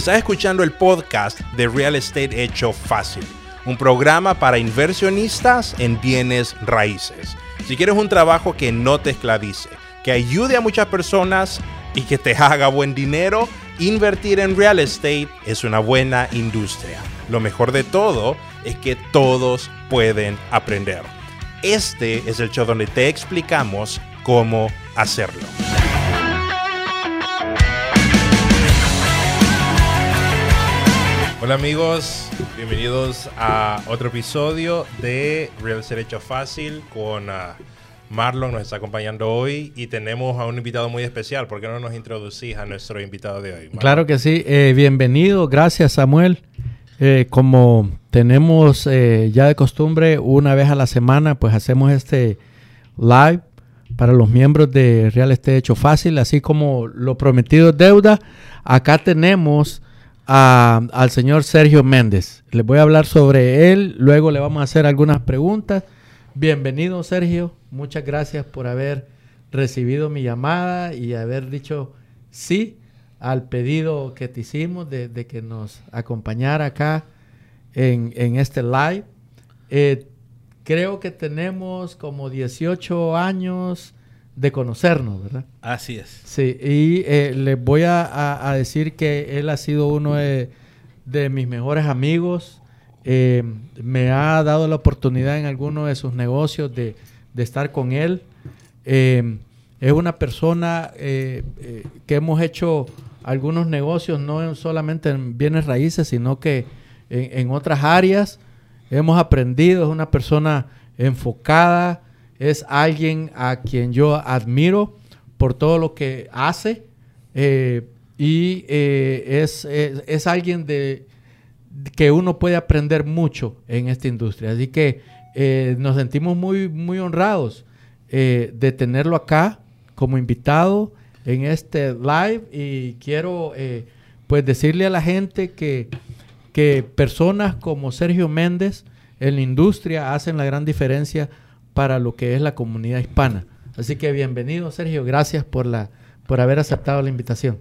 Estás escuchando el podcast de Real Estate Hecho Fácil, un programa para inversionistas en bienes raíces. Si quieres un trabajo que no te esclavice, que ayude a muchas personas y que te haga buen dinero, invertir en real estate es una buena industria. Lo mejor de todo es que todos pueden aprender. Este es el show donde te explicamos cómo hacerlo. Hola amigos, bienvenidos a otro episodio de Real Estate Hecho Fácil con uh, Marlon, nos está acompañando hoy y tenemos a un invitado muy especial. ¿Por qué no nos introducís a nuestro invitado de hoy? Claro que sí, eh, bienvenido, gracias Samuel. Eh, como tenemos eh, ya de costumbre, una vez a la semana, pues hacemos este live para los miembros de Real Estate Hecho Fácil, así como lo prometido deuda. Acá tenemos al señor Sergio Méndez. Les voy a hablar sobre él, luego le vamos a hacer algunas preguntas. Bienvenido Sergio, muchas gracias por haber recibido mi llamada y haber dicho sí al pedido que te hicimos de, que nos acompañara acá en, en este live. Eh, creo que tenemos como 18 años de conocernos, ¿verdad? Así es. Sí, y eh, les voy a, a- a decir que él ha sido uno de, de mis mejores amigos. Eh, me ha dado la oportunidad en alguno de sus negocios de, de estar con él. Eh, es una persona eh, que hemos hecho algunos negocios, no en- solamente en bienes raíces, sino que en, en otras áreas. Hemos aprendido, es una persona enfocada, es alguien a quien yo admiro por todo lo que hace eh, y eh, es, es- alguien de, que uno puede aprender mucho en esta industria. Así que eh, nos sentimos muy, muy honrados de tenerlo acá como invitado en este live y quiero pues decirle a la gente que, que personas como Sergio Méndez en la industria hacen la gran diferencia para lo que es la comunidad hispana. Así que bienvenido Sergio, gracias por, la, por haber aceptado la invitación.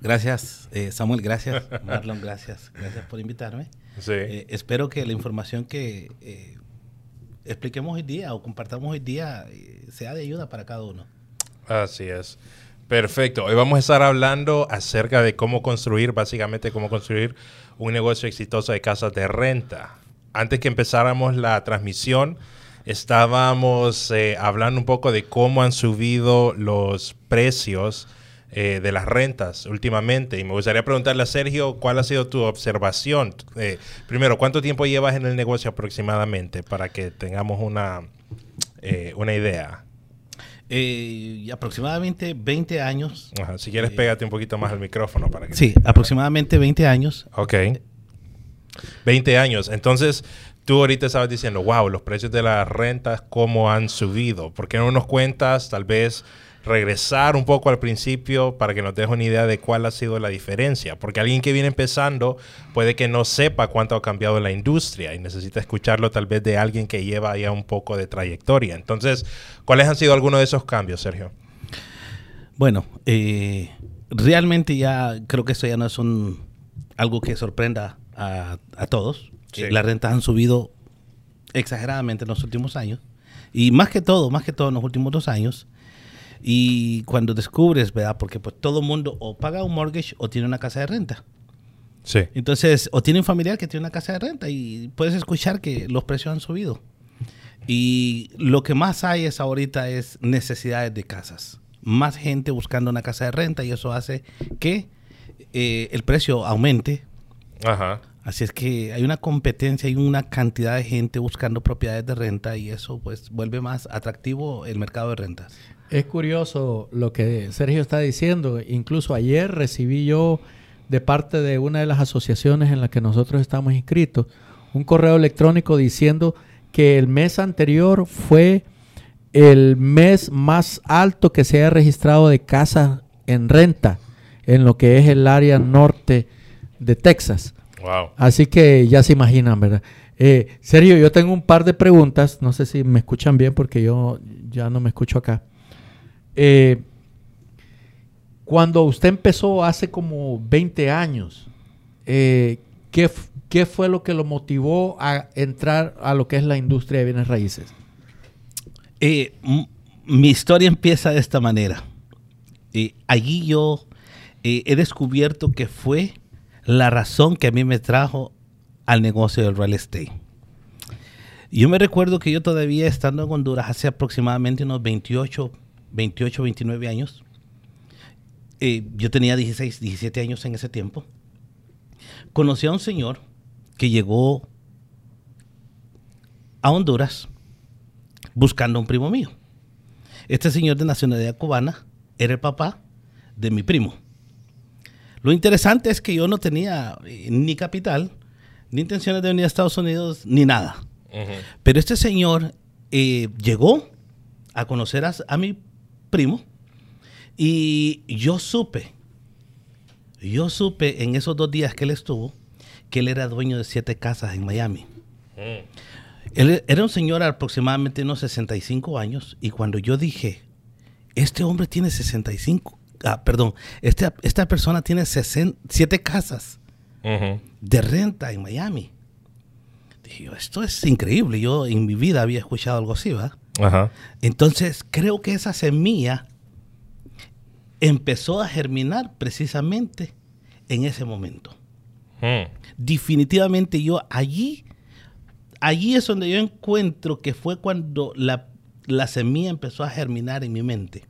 Gracias, eh, Samuel. Gracias, Marlon. Gracias. Gracias por invitarme. Sí. Eh, espero que la información que eh, expliquemos hoy día o compartamos hoy día eh, sea de ayuda para cada uno. Así es. Perfecto. Hoy vamos a estar hablando acerca de cómo construir, básicamente cómo construir un negocio exitoso de casas de renta. Antes que empezáramos la transmisión, estábamos eh, hablando un poco de cómo han subido los precios eh, de las rentas últimamente. Y me gustaría preguntarle a Sergio, ¿cuál ha sido tu observación? Eh, primero, ¿cuánto tiempo llevas en el negocio aproximadamente para que tengamos una, una idea? Eh, aproximadamente 20 años. Ajá, Si quieres, pégate un poquito más al micrófono para que... Sí, aproximadamente 20 años. Ok. 20 años. Entonces, tú ahorita estabas diciendo, wow, los precios de las rentas, ¿cómo han subido? ¿Por qué no nos cuentas, tal vez, regresar un poco al principio para que nos dejes una idea de cuál ha sido la diferencia? Porque alguien que viene empezando puede que no sepa cuánto ha cambiado la industria y necesita escucharlo tal vez de alguien que lleva ya un poco de trayectoria. Entonces, ¿cuáles han sido algunos de esos cambios, Sergio? Bueno, eh, realmente ya creo que esto ya no es un algo que sorprenda a todos. Sí. Las rentas han subido exageradamente en los últimos años. Y más que todo, más que todo en los últimos dos años. Y cuando descubres, ¿verdad? Porque pues todo el mundo o paga un mortgage o tiene una casa de renta. Sí. Entonces, o tiene un familiar que tiene una casa de renta y puedes escuchar que los precios han subido. Y lo que más hay es ahorita es necesidades de casas. Más gente buscando una casa de renta y eso hace que eh, el precio aumente. Ajá. Así es que hay una competencia, hay una cantidad de gente buscando propiedades de renta y eso pues vuelve más atractivo el mercado de rentas. Es curioso lo que Sergio está diciendo. Incluso ayer recibí yo de parte de una de las asociaciones en las que nosotros estamos inscritos un correo electrónico diciendo que el mes anterior fue el mes más alto que se haya registrado de casas en renta en lo que es el área norte de Texas. Wow. Así que ya se imaginan, ¿verdad? Eh, Sergio, yo tengo un par de preguntas. No sé si me escuchan bien porque yo ya no me escucho acá. Eh, cuando usted empezó hace como 20 años eh, ¿qué, ¿qué fue lo que lo motivó a entrar a lo que es la industria de bienes raíces? Eh, mi historia empieza de esta manera. Eh, allí yo eh, he descubierto que fue la razón que a mí me trajo al negocio del real estate. Yo me recuerdo que yo todavía estando en Honduras hace aproximadamente unos 28, 28, 29 años. eh, yo tenía 16, 17 años en ese tiempo. Conocí a un señor que llegó a Honduras buscando a un primo mío. Este señor de nacionalidad cubana era el papá de mi primo. Lo interesante es que yo no tenía eh, ni capital, ni intenciones de venir a Estados Unidos, ni nada. Pero este señor eh, llegó a conocer a, a mi primo y yo supe, yo supe en esos dos días que él estuvo, que él era dueño de siete casas en Miami. Mm. Él era un señor aproximadamente unos 65 años y cuando yo dije, este hombre tiene 65, ah, perdón, este- esta persona tiene 7 casas de renta en Miami. Dije yo, esto es increíble, yo en mi vida había escuchado algo así. Ajá. Entonces creo que esa semilla empezó a germinar precisamente en ese momento Mm. definitivamente yo allí, allí es donde yo encuentro que fue cuando la, la semilla empezó a germinar en mi mente.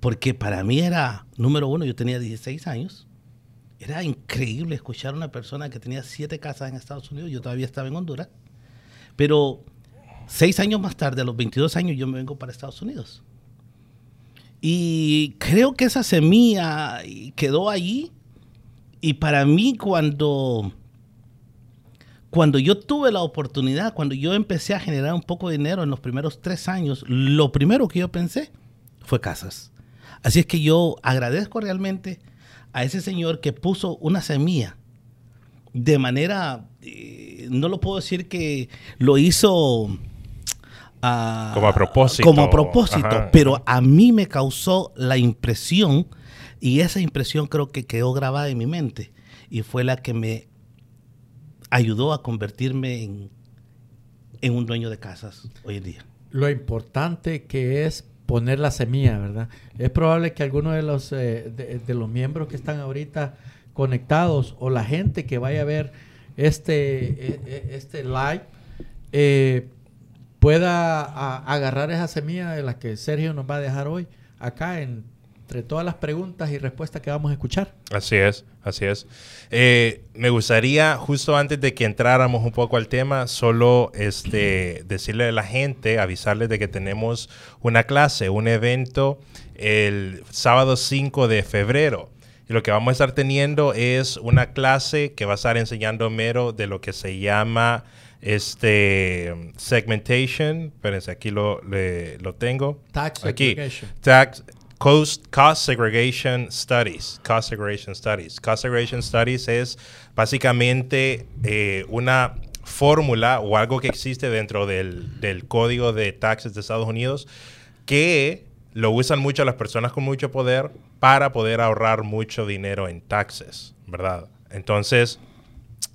Porque para mí era, número uno, yo tenía 16 años. Era increíble escuchar a una persona que tenía siete casas en Estados Unidos. Yo todavía estaba en Honduras. Pero seis años más tarde, a los 22 años, yo me vengo para Estados Unidos. Y creo que esa semilla quedó allí. Y para mí cuando, cuando yo tuve la oportunidad, cuando yo empecé a generar un poco de dinero en los primeros tres años, lo primero que yo pensé fue casas. Así es que yo agradezco realmente a ese señor que puso una semilla de manera, eh, no lo puedo decir que lo hizo... ah, Como a propósito. Como a propósito, Ajá. pero a mí me causó la impresión y esa impresión creo que quedó grabada en mi mente y fue la que me ayudó a convertirme en, en un dueño de casas hoy en día. Lo importante que es poner la semilla, ¿verdad? Es probable que algunos de los, eh, de, los miembros que están ahorita conectados o la gente que vaya a ver este, eh, eh, este live eh, pueda agarrar esa semilla de la que Sergio nos va a dejar hoy acá en- entre todas las preguntas y respuestas que vamos a escuchar. Así es, así es. Eh, me gustaría, justo antes de que entráramos un poco al tema, solo este, decirle a la gente, avisarles de que tenemos una clase, un evento el sábado 5 de febrero. Y lo que vamos a estar teniendo es una clase que va a estar enseñando mero de lo que se llama este segmentation. Espérense, aquí lo, le- lo tengo. Tax aquí. Tax cost, cost segregation studies. Cost segregation studies. Cost segregation studies es básicamente eh, una fórmula o algo que existe dentro del, del código de taxes de Estados Unidos que lo usan mucho las personas con mucho poder para poder ahorrar mucho dinero en taxes, ¿verdad? Entonces,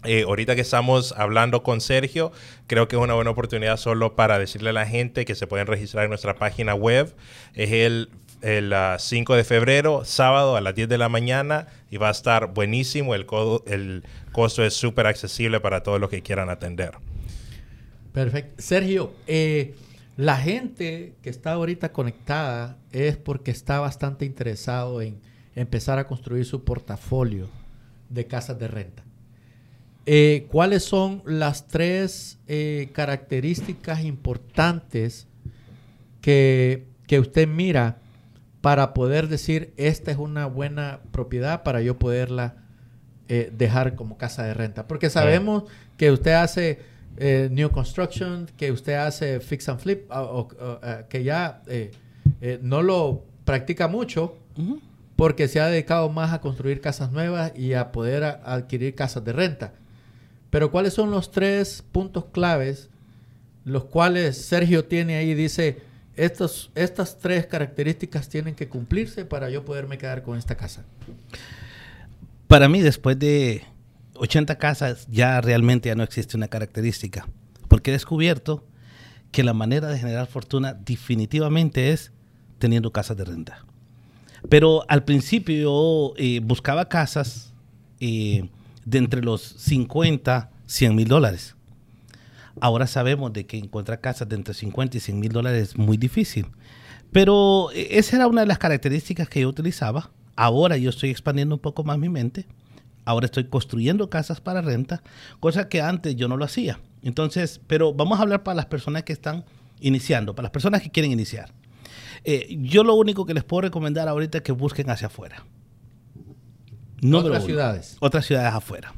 eh, ahorita que estamos hablando con Sergio, creo que es una buena oportunidad solo para decirle a la gente que se pueden registrar en nuestra página web. Es el, el ah, 5 de febrero, sábado a las 10 de la mañana y va a estar buenísimo. El, codo- el costo es súper accesible para todos los que quieran atender. Perfecto. Sergio, eh, la gente que está ahorita conectada es porque está bastante interesado en empezar a construir su portafolio de casas de renta. Eh, ¿Cuáles son las tres eh, características importantes que, que usted mira para poder decir esta es una buena propiedad para yo poderla eh, dejar como casa de renta? Porque sabemos que usted hace eh, new construction, que usted hace fix and flip, o, o- o, eh, que ya no lo practica mucho porque se ha dedicado más a construir casas nuevas y a poder a- adquirir casas de renta. Pero ¿cuáles son los tres puntos claves los cuales Sergio tiene ahí? Dice, estos, estas tres características tienen que cumplirse para yo poderme quedar con esta casa. Para mí, después de 80 casas, ya realmente ya no existe una característica. Porque he descubierto que la manera de generar fortuna definitivamente es teniendo casas de renta. Pero al principio yo eh, buscaba casas eh, de entre los 50, 100 mil dólares. Ahora sabemos de que encontrar casas de entre 50 y 100 mil dólares es muy difícil. Pero eh, esa era una de las características que yo utilizaba. Ahora yo estoy expandiendo un poco más mi mente. Ahora estoy construyendo casas para renta, cosa que antes yo no lo hacía. Entonces, pero vamos a hablar para las personas que están iniciando, para las personas que quieren iniciar. Eh, yo lo único que les puedo recomendar ahorita es que busquen hacia afuera. Otras ciudades. Otras ciudades afuera.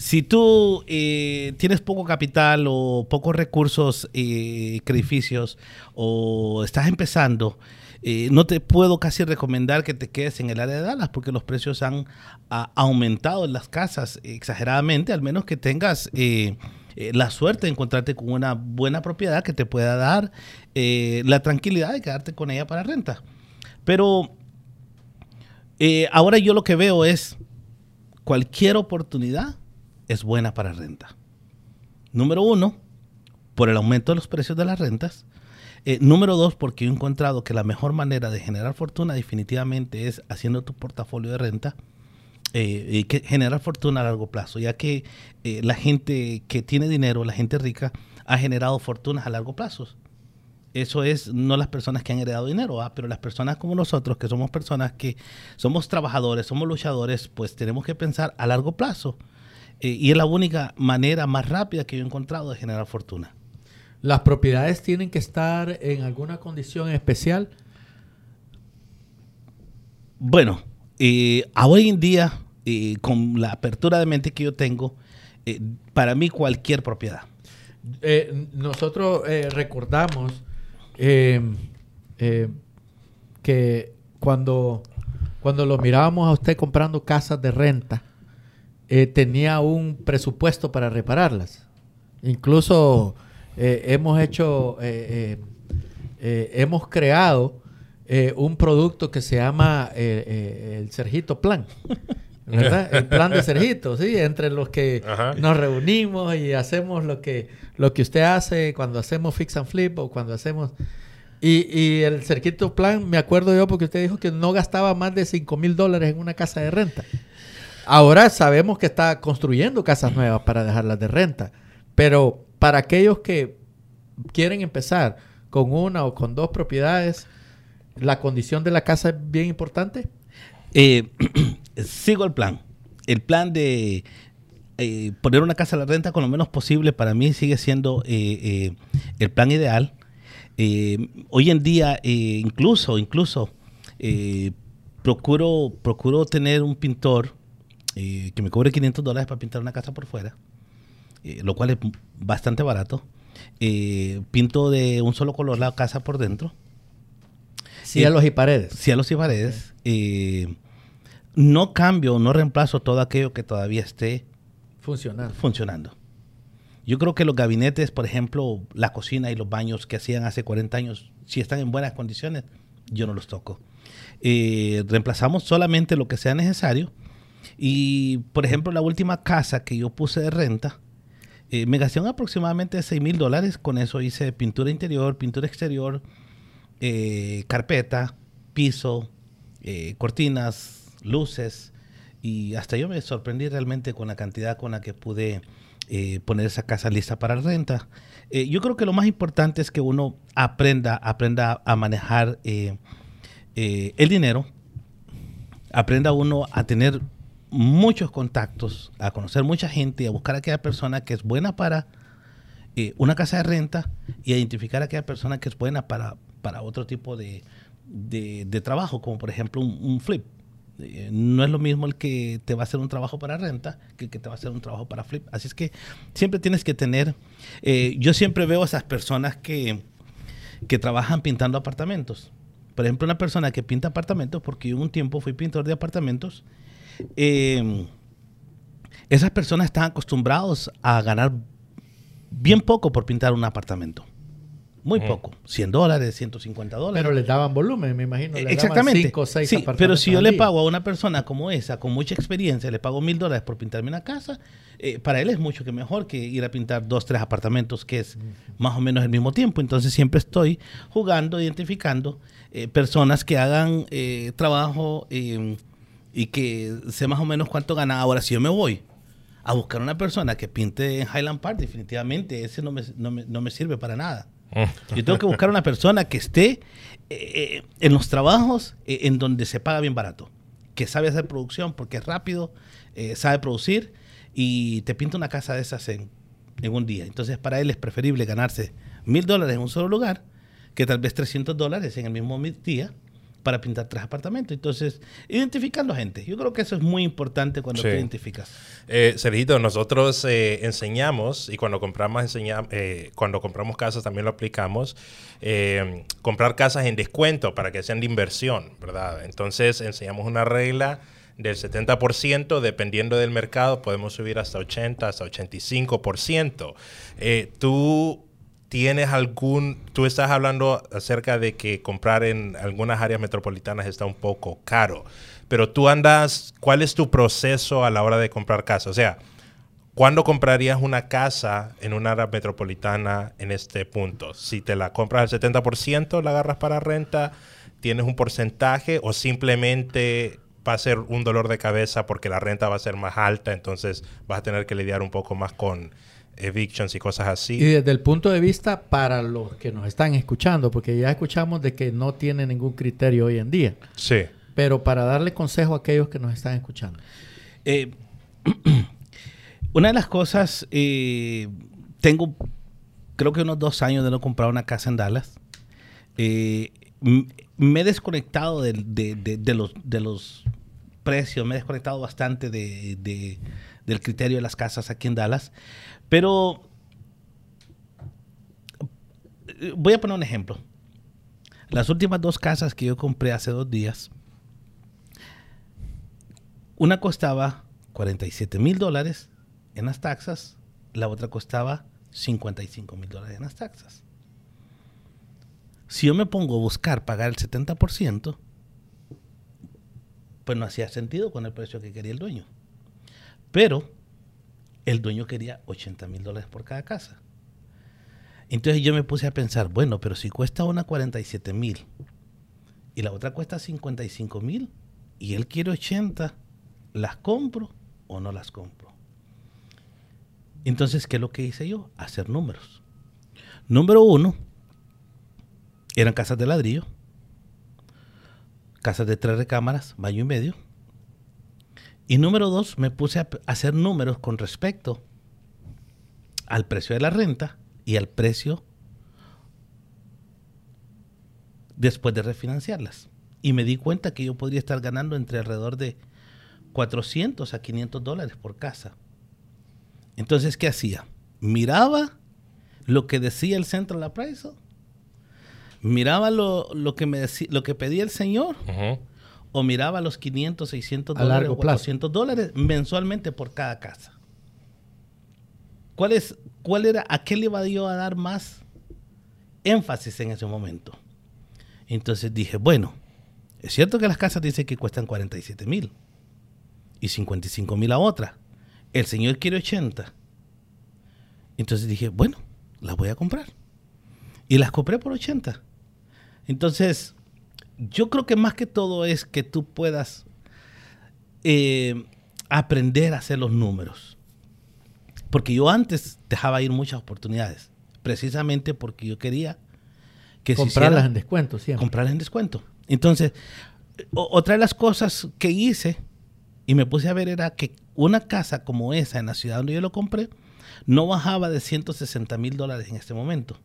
Si tú eh, tienes poco capital o pocos recursos, eh, credificios o estás empezando, eh, no te puedo casi recomendar que te quedes en el área de Dallas porque los precios han aumentado en las casas exageradamente, al menos que tengas la suerte de encontrarte con una buena propiedad que te pueda dar la tranquilidad de quedarte con ella para renta. Pero ahora yo lo que veo es cualquier oportunidad es buena para renta. Número uno, por el aumento de los precios de las rentas. Eh, número dos, porque he encontrado que la mejor manera de generar fortuna definitivamente es haciendo tu portafolio de renta eh, y que generar fortuna a largo plazo, ya que eh, la gente que tiene dinero, la gente rica, ha generado fortunas a largo plazo. Eso es no las personas que han heredado dinero, pero las personas como nosotros, que somos personas que somos trabajadores, somos luchadores, pues tenemos que pensar a largo plazo eh, y es la única manera más rápida que yo he encontrado de generar fortuna. ¿Las propiedades tienen que estar en alguna condición especial? Bueno, eh, hoy en día, eh, con la apertura de mente que yo tengo, para mí cualquier propiedad. nosotros recordamos que cuando, cuando lo mirábamos a usted comprando casas de renta, eh, tenía un presupuesto para repararlas. Incluso eh, hemos hecho, eh, hemos creado un producto que se llama el Sergito Plan. ¿verdad? El plan de Sergito, sí, entre los que nos reunimos y hacemos lo que, lo que usted hace cuando hacemos fix and flip o cuando hacemos... Y, y el Sergito Plan, me acuerdo yo porque usted dijo que no gastaba más de 5 mil dólares en una casa de renta. Ahora sabemos que está construyendo casas nuevas para dejarlas de renta, pero para aquellos que quieren empezar con una o con dos propiedades, ¿la condición de la casa es bien importante? Eh, sigo el plan. El plan de eh, poner una casa a la renta con lo menos posible para mí sigue siendo eh, el plan ideal. hoy en día, incluso, incluso, procuro, procuro tener un pintor eh, que me cobre 500 dólares para pintar una casa por fuera, eh, lo cual es bastante barato. Eh, pinto de un solo color la casa por dentro. Cielos y paredes. Cielos y paredes. no cambio, no reemplazo todo aquello que todavía esté funcionando. funcionando. Yo creo que los gabinetes, por ejemplo, la cocina y los baños que hacían hace 40 años, si están en buenas condiciones, yo no los toco. reemplazamos solamente lo que sea necesario y, por ejemplo, la última casa que yo puse de renta, eh, me gasté aproximadamente 6 mil dólares. Con eso hice pintura interior, pintura exterior, eh, carpeta, piso, eh, cortinas, luces. Y hasta yo me sorprendí realmente con la cantidad con la que pude poner esa casa lista para renta. yo creo que lo más importante es que uno aprenda, aprenda a manejar el dinero, aprenda uno a tener muchos contactos, a conocer mucha gente a buscar a aquella persona que es buena para eh, una casa de renta y a identificar a aquella persona que es buena para, para otro tipo de, de, trabajo, como por ejemplo un, flip. Eh, no es lo mismo el que te va a hacer un trabajo para renta que el que te va a hacer un trabajo para flip. Así es que siempre tienes que tener, eh, yo siempre veo a esas personas que, que trabajan pintando apartamentos. Por ejemplo, una persona que pinta apartamentos, porque un tiempo fui pintor de apartamentos eh, esas personas están acostumbrados a ganar bien poco por pintar un apartamento. Muy poco. 100 dólares, 150 dólares. Pero les daban volumen, me imagino. les daban Exactamente. cinco seis Sí, pero si yo le pago a una persona como esa, con mucha experiencia, le pago mil dólares por pintarme una casa, eh, para él es mucho que mejor que ir a pintar dos, tres apartamentos, que es más o menos el mismo tiempo. Entonces siempre estoy jugando, identificando eh, personas que hagan eh, trabajo eh, y que sé más o menos cuánto gana. Ahora, si yo me voy a buscar una persona que pinte en Highland Park, definitivamente ese no me, no me- no me sirve para nada. Yo tengo que buscar una persona que esté eh, eh, en los trabajos eh, en donde se paga bien barato, que sabe hacer producción porque es rápido, eh, sabe producir y te pinta una casa de esas en, en un día. Entonces para él es preferible ganarse mil dólares en un solo lugar que tal vez 300 dólares en el mismo mi- día para pintar tres apartamentos. Entonces, identificando gente. Yo creo que eso es muy importante cuando Sí. te identificas. Eh, Sergito, nosotros eh, enseñamos y cuando compramos enseña- eh, cuando compramos casas también lo aplicamos eh, comprar casas en descuento para que sean de inversión, ¿verdad? Entonces enseñamos una regla del 70%, dependiendo del mercado podemos subir hasta 80, hasta 85%. Eh, tú ¿Tienes algún, tú estás hablando acerca de que comprar en algunas áreas metropolitanas está un poco caro, pero tú andas, ¿cuál es tu proceso a la hora de comprar casa? O sea, ¿cuándo comprarías una casa en una área metropolitana en este punto? Si te la compras al 70%, la agarras para renta, tienes un porcentaje o simplemente va a ser un dolor de cabeza porque la renta va a ser más alta, entonces vas a tener que lidiar un poco más con evictions y cosas así. Y desde el punto de vista para los que nos están escuchando, porque ya escuchamos de que no tiene ningún criterio hoy en día, Sí. pero para darle consejo a aquellos que nos están escuchando. Eh, una de las cosas, eh, tengo creo que unos dos años de no comprar una casa en Dallas. Eh, me he desconectado de, de- de los, de los precios, me he desconectado bastante de, de- del criterio de las casas aquí en Dallas. Pero voy a poner un ejemplo. Las últimas dos casas que yo compré hace dos días, una costaba 47 mil dólares en las taxas, la otra costaba 55 mil dólares en las taxas. Si yo me pongo a buscar pagar el 70%, pues no hacía sentido con el precio que quería el dueño. Pero el dueño quería 80 mil dólares por cada casa. Entonces yo me puse a pensar, bueno, pero si cuesta una 47 mil y la otra cuesta 55 mil y él quiere 80, ¿las compro o no las compro? Entonces, ¿qué es lo que hice yo? Hacer números. Número uno, eran casas de ladrillo, casas de tres recámaras, baño y medio. Y número dos, me puse a hacer números con respecto al precio de la renta y al precio después de refinanciarlas. Y me di cuenta que yo podría estar ganando entre alrededor de 400 a 500 dólares por casa. Entonces, ¿qué hacía? Miraba lo que decía el Central Appraisal, miraba lo, lo que, me decía, lo que pedía el señor. O miraba los 500, 600 A dólares largo o plazo. 400 dólares mensualmente por cada casa. ¿Cuál, es, ¿Cuál era, a qué le iba yo a dar más énfasis en ese momento? Entonces dije, bueno, es cierto que las casas dicen que cuestan 47 mil y 55 mil a otra. El señor quiere 80. Entonces dije, bueno, las voy a comprar. Y las compré por 80. Entonces, yo creo que más que todo es que tú puedas eh, aprender a hacer los números. Porque yo antes dejaba ir muchas oportunidades, precisamente porque yo quería que Comprarlas en descuento siempre. comprarlas en descuento. Entonces, o- otra de las cosas que hice y me puse a ver era que una casa como esa en la ciudad donde yo lo compré no bajaba de 160 mil dólares en este momento.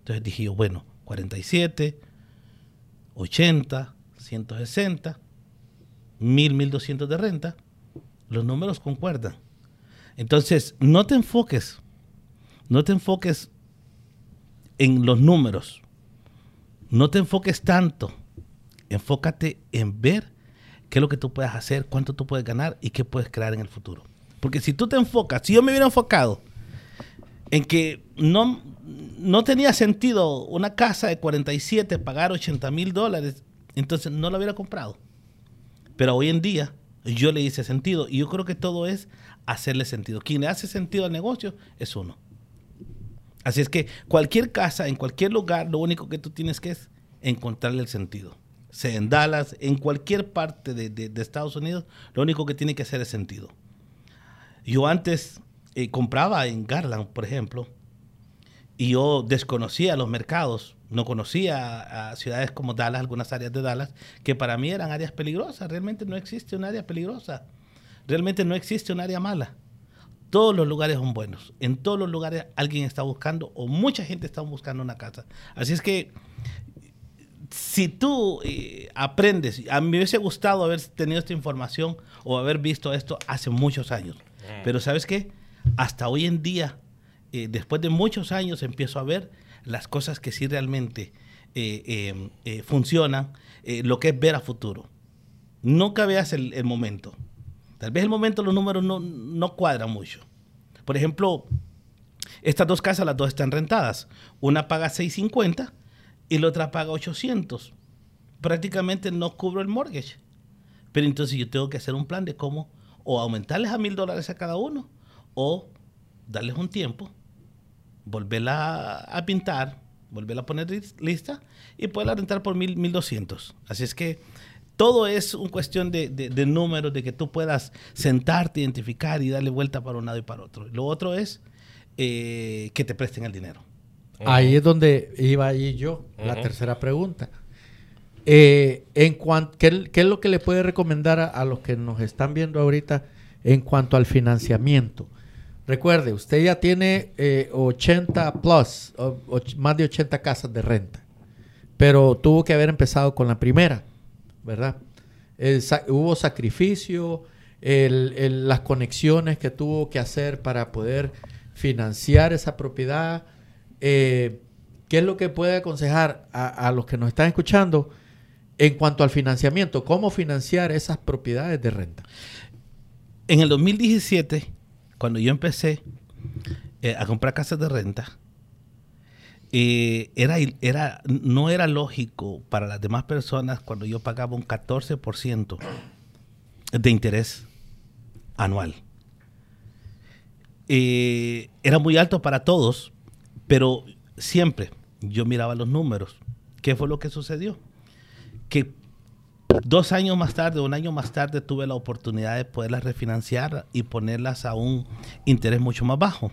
Entonces dije yo, bueno, 47, 80, 160, 1000, 1200 de renta, los números concuerdan. Entonces, no te enfoques, no te enfoques en los números, no te enfoques tanto, enfócate en ver qué es lo que tú puedes hacer, cuánto tú puedes ganar y qué puedes crear en el futuro. Porque si tú te enfocas, si yo me hubiera enfocado en que no, no tenía sentido una casa de 47 pagar 80 mil dólares, entonces no la hubiera comprado. Pero hoy en día yo le hice sentido y yo creo que todo es hacerle sentido. Quien le hace sentido al negocio es uno. Así es que cualquier casa, en cualquier lugar, lo único que tú tienes que es encontrarle el sentido. Sea en Dallas, en cualquier parte de, de- de Estados Unidos, lo único que tiene que hacer es sentido. Yo antes eh, compraba en Garland, por ejemplo, y yo desconocía los mercados, no conocía a, ciudades como Dallas, algunas áreas de Dallas, que para mí eran áreas peligrosas. Realmente no existe un área peligrosa. Realmente no existe un área mala. Todos los lugares son buenos. En todos los lugares alguien está buscando o mucha gente está buscando una casa. Así es que si tú eh, aprendes, a mí me hubiese gustado haber tenido esta información o haber visto esto hace muchos años. Pero ¿sabes qué? Hasta hoy en día, eh, después de muchos años, empiezo a ver las cosas que sí realmente eh, eh, eh, funcionan, lo que es ver a futuro. Nunca veas el, el momento. Tal vez el momento los números no, no cuadran mucho. Por ejemplo, estas dos casas, las dos están rentadas. Una paga 650 y la otra paga 800. Prácticamente no cubro el mortgage. Pero entonces yo tengo que hacer un plan de cómo o aumentarles a mil dólares a cada uno o darles un tiempo, volverla a pintar, volverla a poner lis- lista y poderla rentar por mil, mil doscientos. Así es que todo es una cuestión de, de- de números, de que tú puedas sentarte, identificar y darle vuelta para un lado y para otro. Lo otro es eh, que te presten el dinero. Ahí es donde iba ahí yo, la tercera pregunta. Eh, en cuan- ¿qué, qué es lo que le puede recomendar a, a los que nos están viendo ahorita en cuanto al financiamiento? Recuerde, usted ya tiene eh, 80 plus, o- och- más de 80 casas de renta, pero tuvo que haber empezado con la primera, ¿verdad? Hubo sacrificio, las conexiones que tuvo que hacer para poder financiar esa propiedad. Eh, ¿Qué es lo que puede aconsejar a, a los que nos están escuchando en cuanto al financiamiento? ¿Cómo financiar esas propiedades de renta? En el 2017, cuando yo empecé eh, a comprar casas de renta, eh, era, era, no era lógico para las demás personas cuando yo pagaba un 14% de interés anual. Eh, era muy alto para todos, pero siempre yo miraba los números. ¿Qué fue lo que sucedió? Que dos años más tarde, un año más tarde, tuve la oportunidad de poderlas refinanciar y ponerlas a un interés mucho más bajo.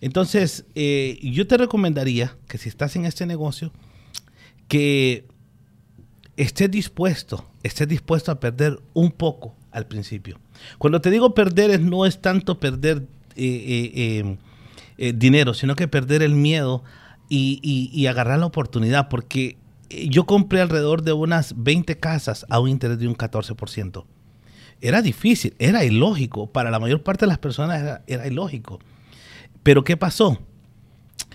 Entonces, eh, yo te recomendaría que si estás en este negocio, que estés dispuesto, estés dispuesto a perder un poco al principio. Cuando te digo perder, no es tanto perder eh, eh, dinero, sino que perder el miedo y, agarrar la oportunidad, porque yo compré alrededor de unas 20 casas a un interés de un 14%. Era difícil, era ilógico, para la mayor parte de las personas era, era ilógico. Pero ¿qué pasó?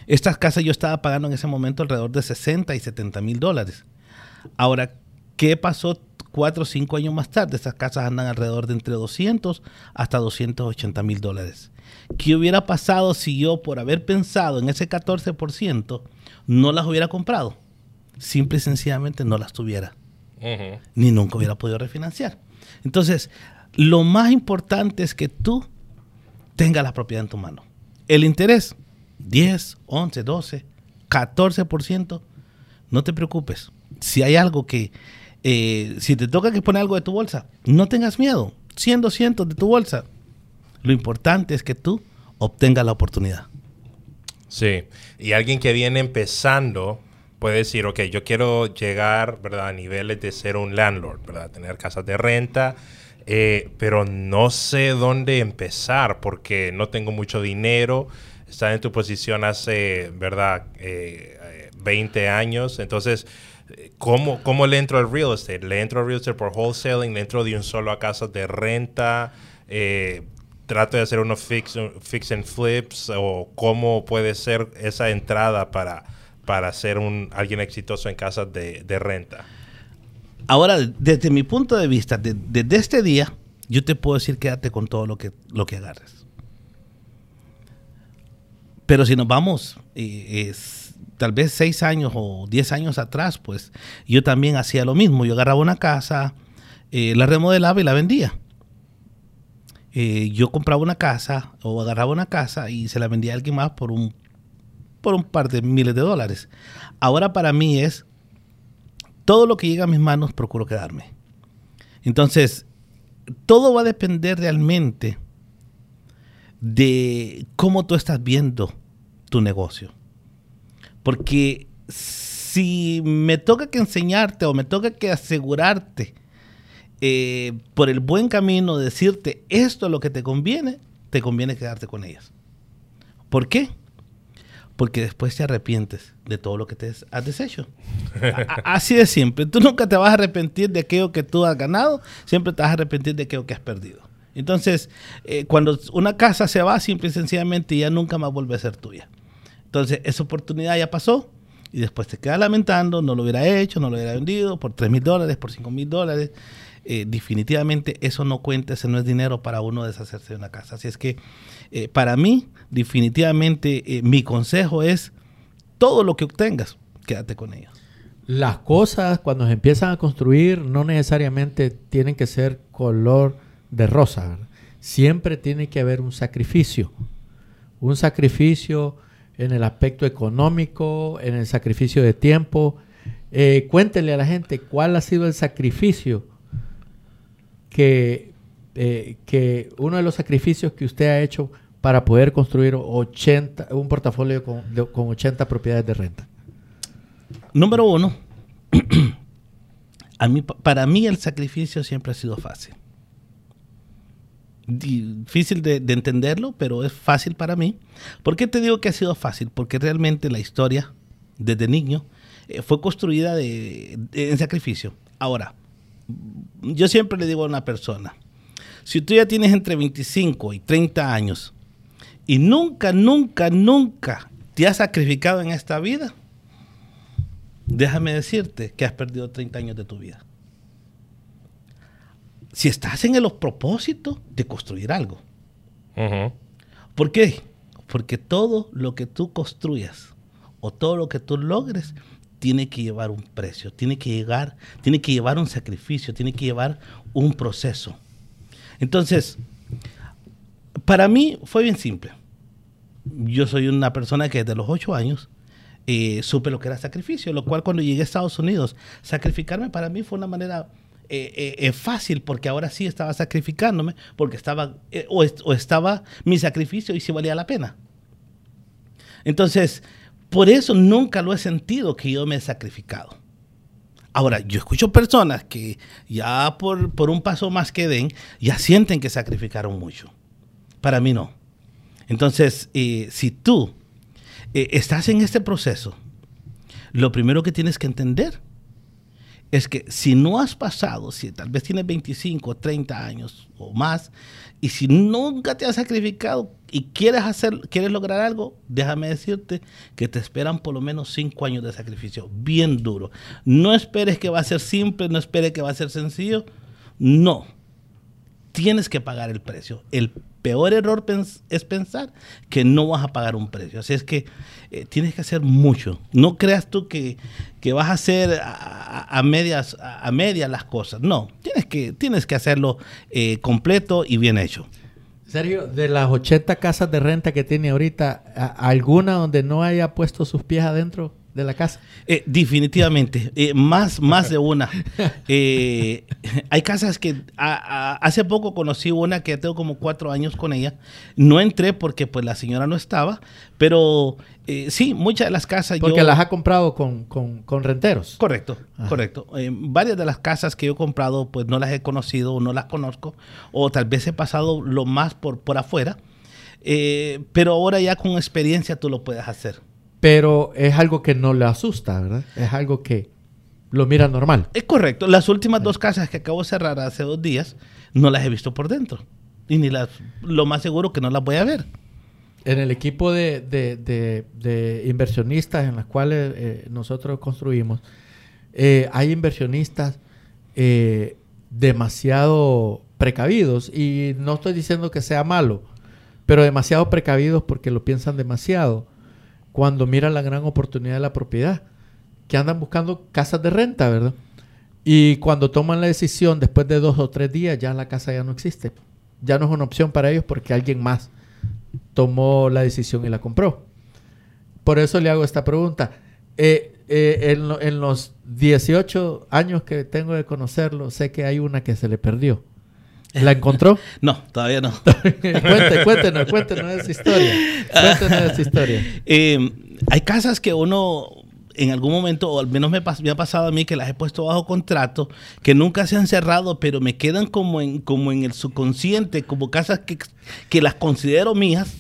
Estas casas yo estaba pagando en ese momento alrededor de 60 y 70 mil dólares. Ahora, ¿qué pasó cuatro o cinco años más tarde? Estas casas andan alrededor de entre 200 hasta 280 mil dólares. ¿Qué hubiera pasado si yo, por haber pensado en ese 14%, no las hubiera comprado? Simple y sencillamente no las tuviera ni nunca hubiera podido refinanciar. Entonces, lo más importante es que tú tengas la propiedad en tu mano. El interés, 10, 11, 12, 14%, no te preocupes. Si hay algo que, eh, si te toca que poner algo de tu bolsa, no tengas miedo. 100, 200 de tu bolsa. Lo importante es que tú obtengas la oportunidad. Sí, y alguien que viene empezando puede decir, ok, yo quiero llegar, ¿verdad? A niveles de ser un landlord, ¿verdad? Tener casas de renta, eh, pero no sé dónde empezar porque no tengo mucho dinero. Estaba en tu posición hace, ¿verdad? Eh, eh, 20 años. Entonces, eh, ¿cómo, ¿cómo le entro al real estate? ¿Le entro al real estate por wholesaling? ¿Le entro de un solo a casas de renta? Eh, trato de hacer unos fix, fix and flips o cómo puede ser esa entrada para, para ser un, alguien exitoso en casas de, de renta. Ahora, desde mi punto de vista, de- desde este día, yo te puedo decir quédate con todo lo que, lo que agarres. pero si nos vamos, eh, es, tal vez seis años o diez años atrás, pues yo también hacía lo mismo. Yo agarraba una casa, eh, la remodelaba y la vendía. Eh, yo compraba una casa o agarraba una casa y se la vendía a alguien más por un, por un par de miles de dólares. Ahora para mí es todo lo que llega a mis manos procuro quedarme. Entonces, todo va a depender realmente de cómo tú estás viendo tu negocio. Porque si me toca que enseñarte o me toca que asegurarte eh, por el buen camino, decirte esto es lo que te conviene, te conviene quedarte con ellas. ¿Por qué? Porque después te arrepientes de todo lo que te has deshecho. así de simple. Tú nunca te vas a arrepentir de aquello que tú has ganado, siempre te vas a arrepentir de aquello que has perdido. Entonces, eh, cuando una casa se va, simple y sencillamente ya nunca más vuelve a ser tuya. Entonces, esa oportunidad ya pasó y después te quedas lamentando, no lo hubiera hecho, no lo hubiera vendido por 3 mil dólares, por 5 mil dólares. Eh, definitivamente eso no cuenta, ese no es dinero para uno deshacerse de una casa. Así es que eh, para mí, definitivamente eh, mi consejo es todo lo que obtengas, quédate con ellos. Las cosas cuando se empiezan a construir no necesariamente tienen que ser color de rosa. Siempre tiene que haber un sacrificio. Un sacrificio en el aspecto económico, en el sacrificio de tiempo. cuéntele a la gente cuál ha sido el sacrificio que, eh, que uno de los sacrificios que usted ha hecho para poder construir 80, un portafolio con, con 80 propiedades de renta? Número uno, a mí, para mí el sacrificio siempre ha sido fácil. Difícil de, entenderlo, pero es fácil para mí. ¿Por qué te digo que ha sido fácil? Porque realmente la historia, desde niño, eh, fue construida de, en sacrificio. Ahora, yo siempre le digo a una persona, si tú ya tienes entre 25 y 30 años y nunca, nunca, nunca te has sacrificado en esta vida, déjame decirte que has perdido 30 años de tu vida. Si estás en el propósito de construir algo. ¿Por qué? Porque todo lo que tú construyas o todo lo que tú logres tiene que llevar un precio, tiene que llegar, tiene que llevar un sacrificio, tiene que llevar un proceso. Entonces, para mí fue bien simple. Yo soy una persona que desde los ocho años eh, supe lo que era sacrificio, lo cual cuando llegué a Estados Unidos, sacrificarme para mí fue una manera eh, eh, fácil porque ahora sí estaba sacrificándome, porque estaba, o, o, estaba mi sacrificio y si valía la pena. Entonces, por eso nunca lo he sentido que yo me he sacrificado. Ahora, yo escucho personas que ya por, un paso más que den, ya sienten que sacrificaron mucho. Para mí no. Entonces, eh, si tú eh, estás en este proceso, lo primero que tienes que entender es que si no has pasado, si tal vez tienes 25, 30 años o más, y si nunca te has sacrificado y quieres hacer, quieres lograr algo, déjame decirte que te esperan por lo menos 5 años de sacrificio, bien duro. No esperes que va a ser simple, no esperes que va a ser sencillo. No. Tienes que pagar el precio. El peor error es pensar que no vas a pagar un precio. Así es que eh, tienes que hacer mucho. No creas tú que, vas a hacer a, medias a, medias las cosas. No, tienes que, tienes que hacerlo eh, completo y bien hecho. Sergio, de las 80 casas de renta que tiene ahorita, ¿alguna donde no haya puesto sus pies adentro? De la casa. Eh, definitivamente, eh, más, más de una. Eh, hay casas que hace poco conocí una que tengo como cuatro años con ella. No entré porque pues la señora no estaba, pero sí, muchas de las casas porque las ha comprado con, con, renteros. Correcto, correcto. varias de las casas que yo he comprado pues no las he conocido o no las conozco o tal vez he pasado lo más por, por afuera. pero ahora ya con experiencia tú lo puedes hacer. Pero es algo que no le asusta, ¿verdad? Es algo que lo mira normal. Es correcto. Las últimas dos casas que acabo de cerrar hace dos días, no las he visto por dentro. Y ni las, lo más seguro que no las voy a ver. En el equipo de, inversionistas en los cuales eh, nosotros construimos, eh, hay inversionistas eh, demasiado precavidos. Y no estoy diciendo que sea malo, pero demasiado precavidos porque lo piensan demasiado cuando miran la gran oportunidad de la propiedad, que andan buscando casas de renta, ¿verdad? Y cuando toman la decisión, después de dos o tres días, ya la casa ya no existe. Ya no es una opción para ellos porque alguien más tomó la decisión y la compró. Por eso le hago esta pregunta. Eh, eh, en, los 18 años que tengo de conocerlo, sé que hay una que se le perdió. ¿La encontró? No, todavía no. cuéntenos, cuéntenos, cuéntenos esa historia. Cuéntenos esa historia. Eh, hay casas que uno en algún momento, o al menos me, me, ha pasado a mí, que las he puesto bajo contrato, que nunca se han cerrado, pero me quedan como en, como en el subconsciente, como casas que, que las considero mías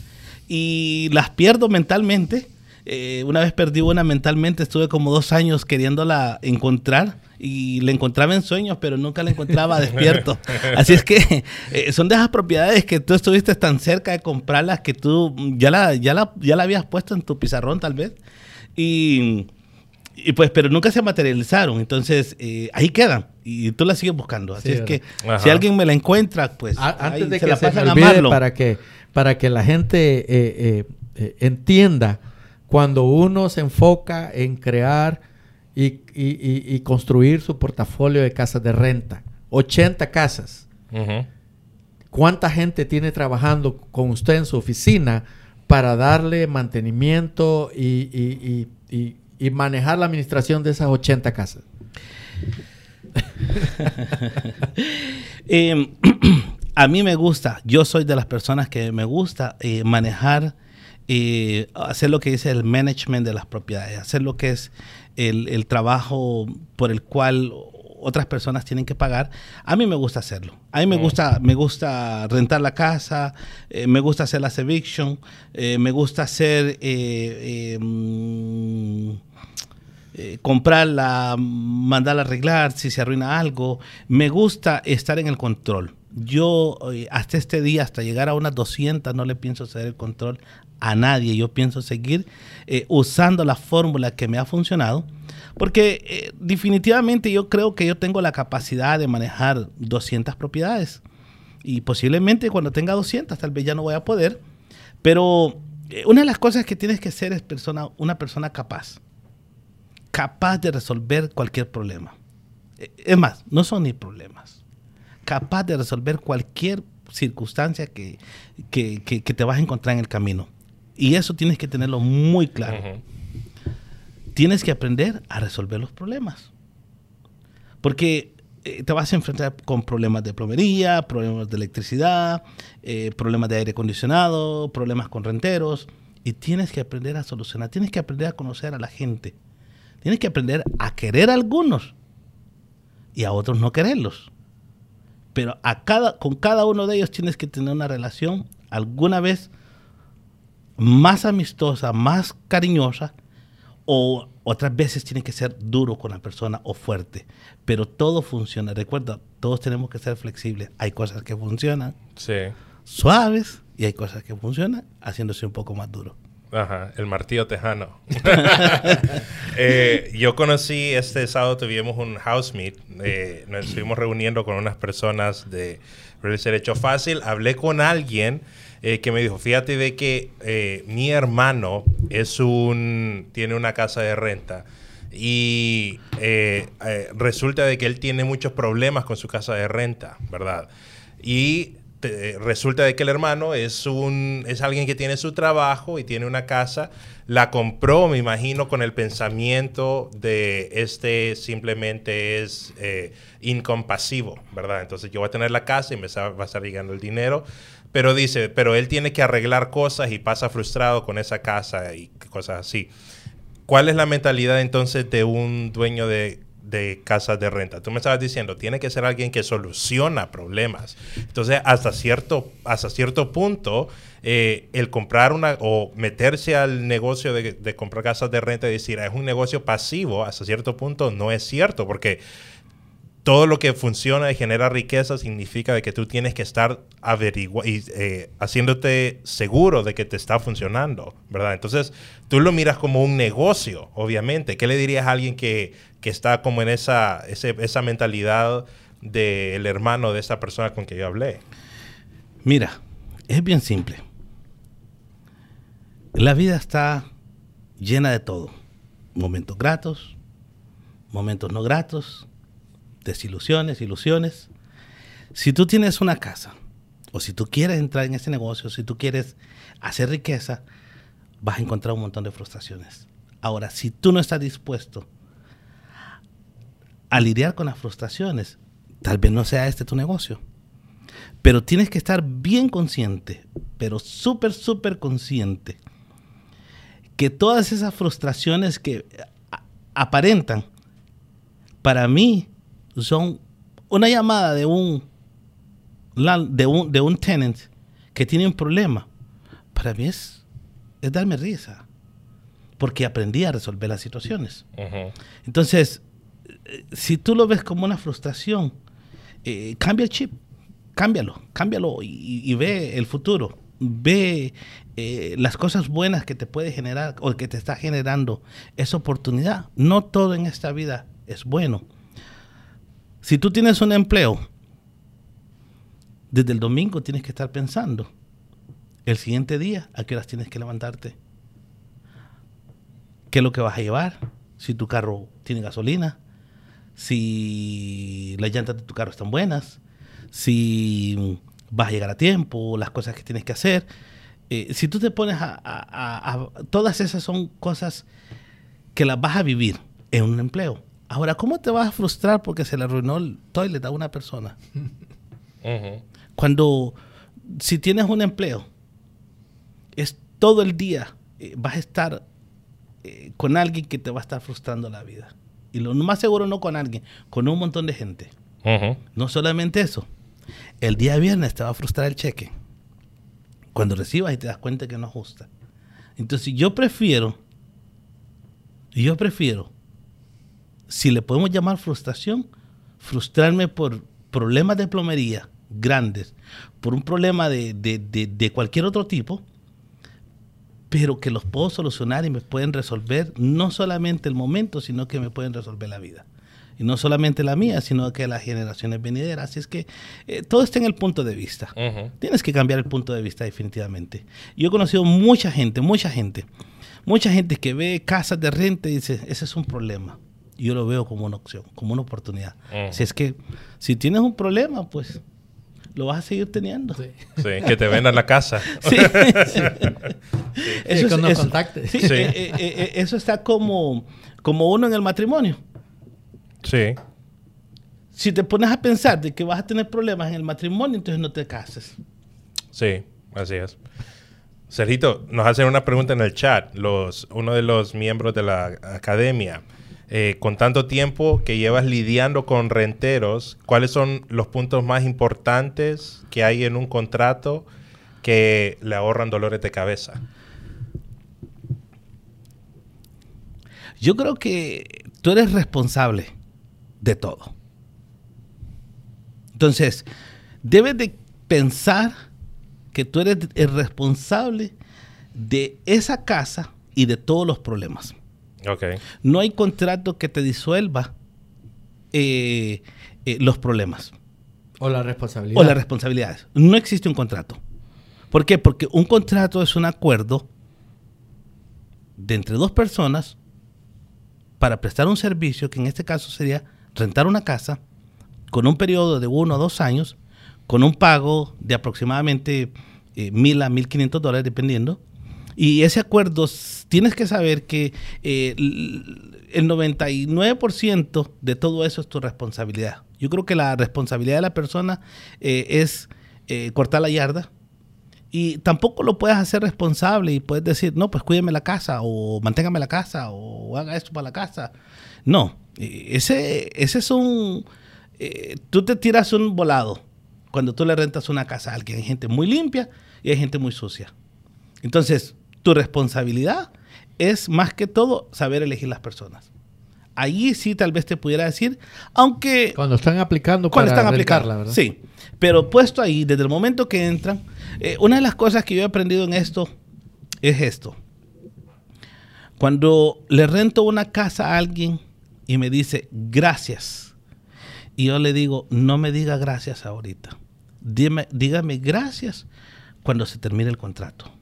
y las pierdo mentalmente. Eh, una vez perdí una mentalmente, estuve como dos años queriéndola encontrar y la encontraba en sueños, pero nunca la encontraba despierto. Así es que eh, son de esas propiedades que tú estuviste tan cerca de comprarlas que tú ya la, ya la, ya la habías puesto en tu pizarrón tal vez. Y y pues, pero nunca se materializaron. Entonces, eh, ahí quedan. Y tú la sigues buscando. Así Sí, es que Ajá. si alguien me la encuentra, pues. A- ahí antes de se que la se pasan a olvide, Marlon. para que, para que la gente eh, eh, eh, entienda, cuando uno se enfoca en crear y, y- y- y construir su portafolio de casas de renta, 80 casas. ¿cuánta gente tiene trabajando con usted en su oficina para darle mantenimiento y, y- y- y- y manejar la administración de esas 80 casas? Eh, a mí me gusta, yo soy de las personas que me gusta eh, manejar, hacer lo que dice el management de las propiedades, hacer lo que es el, el trabajo por el cual otras personas tienen que pagar. A mí me gusta hacerlo. A mí me gusta, me gusta rentar la casa, eh, me gusta hacer las eviction, eh, me gusta hacer eh, mm, eh, comprarla, mandarla a arreglar si se arruina algo. Me gusta estar en el control. Yo hasta este día, hasta llegar a unas 200, no le pienso ceder el control a nadie. Yo pienso seguir eh, usando la fórmula que me ha funcionado. Porque eh, definitivamente yo creo que yo tengo la capacidad de manejar 200 propiedades. Y posiblemente cuando tenga 200 tal vez ya no voy a poder. Pero eh, una de las cosas que tienes que ser es persona, una persona capaz capaz de resolver cualquier problema. Eh, Es más, no son ni problemas. Capaz de resolver cualquier circunstancia que, que, que- que te vas a encontrar en el camino. Y eso tienes que tenerlo muy claro. Tienes que aprender a resolver los problemas. Porque eh, te vas a enfrentar con problemas de plomería, problemas de electricidad, eh, problemas de aire acondicionado, problemas con renteros. Y tienes que aprender a solucionar. Tienes que aprender a conocer a la gente. Tienes que aprender a querer a algunos y a otros no quererlos. Pero a cada, con cada uno de ellos tienes que tener una relación alguna vez más amistosa, más cariñosa, o otras veces tiene que ser duro con la persona o fuerte. Pero todo funciona. Recuerda, todos tenemos que ser flexibles. Hay cosas que funcionan Sí. suaves y hay cosas que funcionan haciéndose un poco más duro. Ajá, el martillo tejano. Eh, yo conocí este sábado, tuvimos un house meet. eh, nos estuvimos reuniendo con unas personas de Real Hecho Fácil. Hablé con alguien eh, que me dijo, fíjate de que eh, mi hermano es un, tiene una casa de renta. Y eh, eh, resulta de que él tiene muchos problemas con su casa de renta, ¿verdad? Y te- resulta de que el hermano es un es alguien que tiene su trabajo y tiene una casa la compró me imagino con el pensamiento de este simplemente es eh, incompasivo verdad entonces yo voy a tener la casa y me va a estar llegando el dinero pero dice pero él tiene que arreglar cosas y pasa frustrado con esa casa y cosas así ¿Cuál es la mentalidad entonces de un dueño de, de casas de renta? Tú me estabas diciendo, tiene que ser alguien que soluciona problemas. Entonces, hasta cierto, hasta cierto punto, eh, el comprar una o meterse al negocio de, de comprar casas de renta y decir, "Ah, es un negocio pasivo, hasta cierto punto no es cierto, porque todo lo que funciona y genera riqueza significa de que tú tienes que estar averigua y eh, haciéndote seguro de que te está funcionando, ¿verdad? Entonces, tú lo miras como un negocio, obviamente. ¿Qué le dirías a alguien que, que está como en esa, esa mentalidad del hermano de esa persona con que yo hablé? Mira, es bien simple. La vida está llena de todo. Momentos gratos, momentos no gratos, desilusiones, ilusiones. Si tú tienes una casa, o si tú quieres entrar en este negocio, si tú quieres hacer riqueza, vas a encontrar un montón de frustraciones. Ahora, si tú no estás dispuesto a lidiar con las frustraciones, tal vez no sea este tu negocio. Pero tienes que estar bien consciente, pero súper, súper consciente, que todas esas frustraciones que aparentan, para mí son una llamada de un, de un, de un tenant que tiene un problema. Para mí es, es darme risa, porque aprendí a resolver las situaciones. Entonces, eh, si tú lo ves como una frustración, eh, cambia el chip, cámbialo, cámbialo y, ve el futuro. Ve eh, las cosas buenas que te puede generar o que te está generando esa oportunidad. No todo en esta vida es bueno. Si tú tienes un empleo, desde el domingo tienes que estar pensando el siguiente día a qué horas tienes que levantarte. ¿Qué es lo que vas a llevar? Si tu carro tiene gasolina, si las llantas de tu carro están buenas, si vas a llegar a tiempo, las cosas que tienes que hacer. Eh, si tú te pones a, Todas esas son cosas que las vas a vivir en un empleo. Ahora, ¿cómo te vas a frustrar porque se le arruinó el toilet a una persona? Cuando, si tienes un empleo, es todo el día, eh, vas a estar eh, con alguien que te va a estar frustrando la vida. Y lo más seguro no con alguien, con un montón de gente. No solamente eso. El día viernes te va a frustrar el cheque. Cuando recibas y te das cuenta que no ajusta. Entonces yo prefiero, yo prefiero, si le podemos llamar frustración, frustrarme por problemas de plomería grandes, por un problema de, de cualquier otro tipo, pero que los puedo solucionar y me pueden resolver no solamente el momento, sino que me pueden resolver la vida. Y no solamente la mía, sino que las generaciones venideras. Así es que eh, todo está en el punto de vista. Tienes que cambiar el punto de vista definitivamente. Yo he conocido mucha gente, mucha gente, mucha gente que ve casas de renta y dice, ese es un problema. Yo lo veo como una opción, como una oportunidad. Si es que si tienes un problema, pues lo vas a seguir teniendo. Sí, que te vendan la casa. Sí. Eso, nos contacte. Sí, eh, eh, eh, eso está como, como uno en el matrimonio. Sí. Si te pones a pensar de que vas a tener problemas en el matrimonio, entonces no te cases. Sí, así es. Sergito, nos hacen una pregunta en el chat, los, uno de los miembros de la academia. Eh, con tanto tiempo que llevas lidiando con renteros, ¿cuáles son los puntos más importantes que hay en un contrato que le ahorran dolores de cabeza? Yo creo que tú eres responsable de todo. Entonces, debes de pensar que tú eres el responsable de esa casa y de todos los problemas. No hay contrato que te disuelva eh, eh, los problemas. O la responsabilidad. O las responsabilidades. No existe un contrato. ¿Por qué? Porque un contrato es un acuerdo de entre dos personas para prestar un servicio, que en este caso sería rentar una casa, con un periodo de uno a dos años, con un pago de aproximadamente eh, mil a mil quinientos dólares, dependiendo, y ese acuerdo, tienes que saber que eh, el 99% de todo eso es tu responsabilidad. Yo creo que la responsabilidad de la persona eh, es eh, cortar la yarda. Y tampoco lo puedes hacer responsable y puedes decir, no, pues cuídeme la casa o manténgame la casa o haga esto para la casa. No, ese, ese es un... tú te tiras un volado cuando tú le rentas una casa a alguien. Hay gente muy limpia y hay gente muy sucia. Entonces, tu responsabilidad es más que todo saber elegir las personas. Allí sí tal vez te pudiera decir, aunque... Cuando están aplicando cuando están aplicando, ¿verdad? Sí, pero puesto ahí, desde el momento que entran, eh, una de las cosas que yo he aprendido en esto es esto. Cuando le rento una casa a alguien y me dice gracias, y yo le digo, no me diga gracias ahorita, dígame gracias cuando se termine el contrato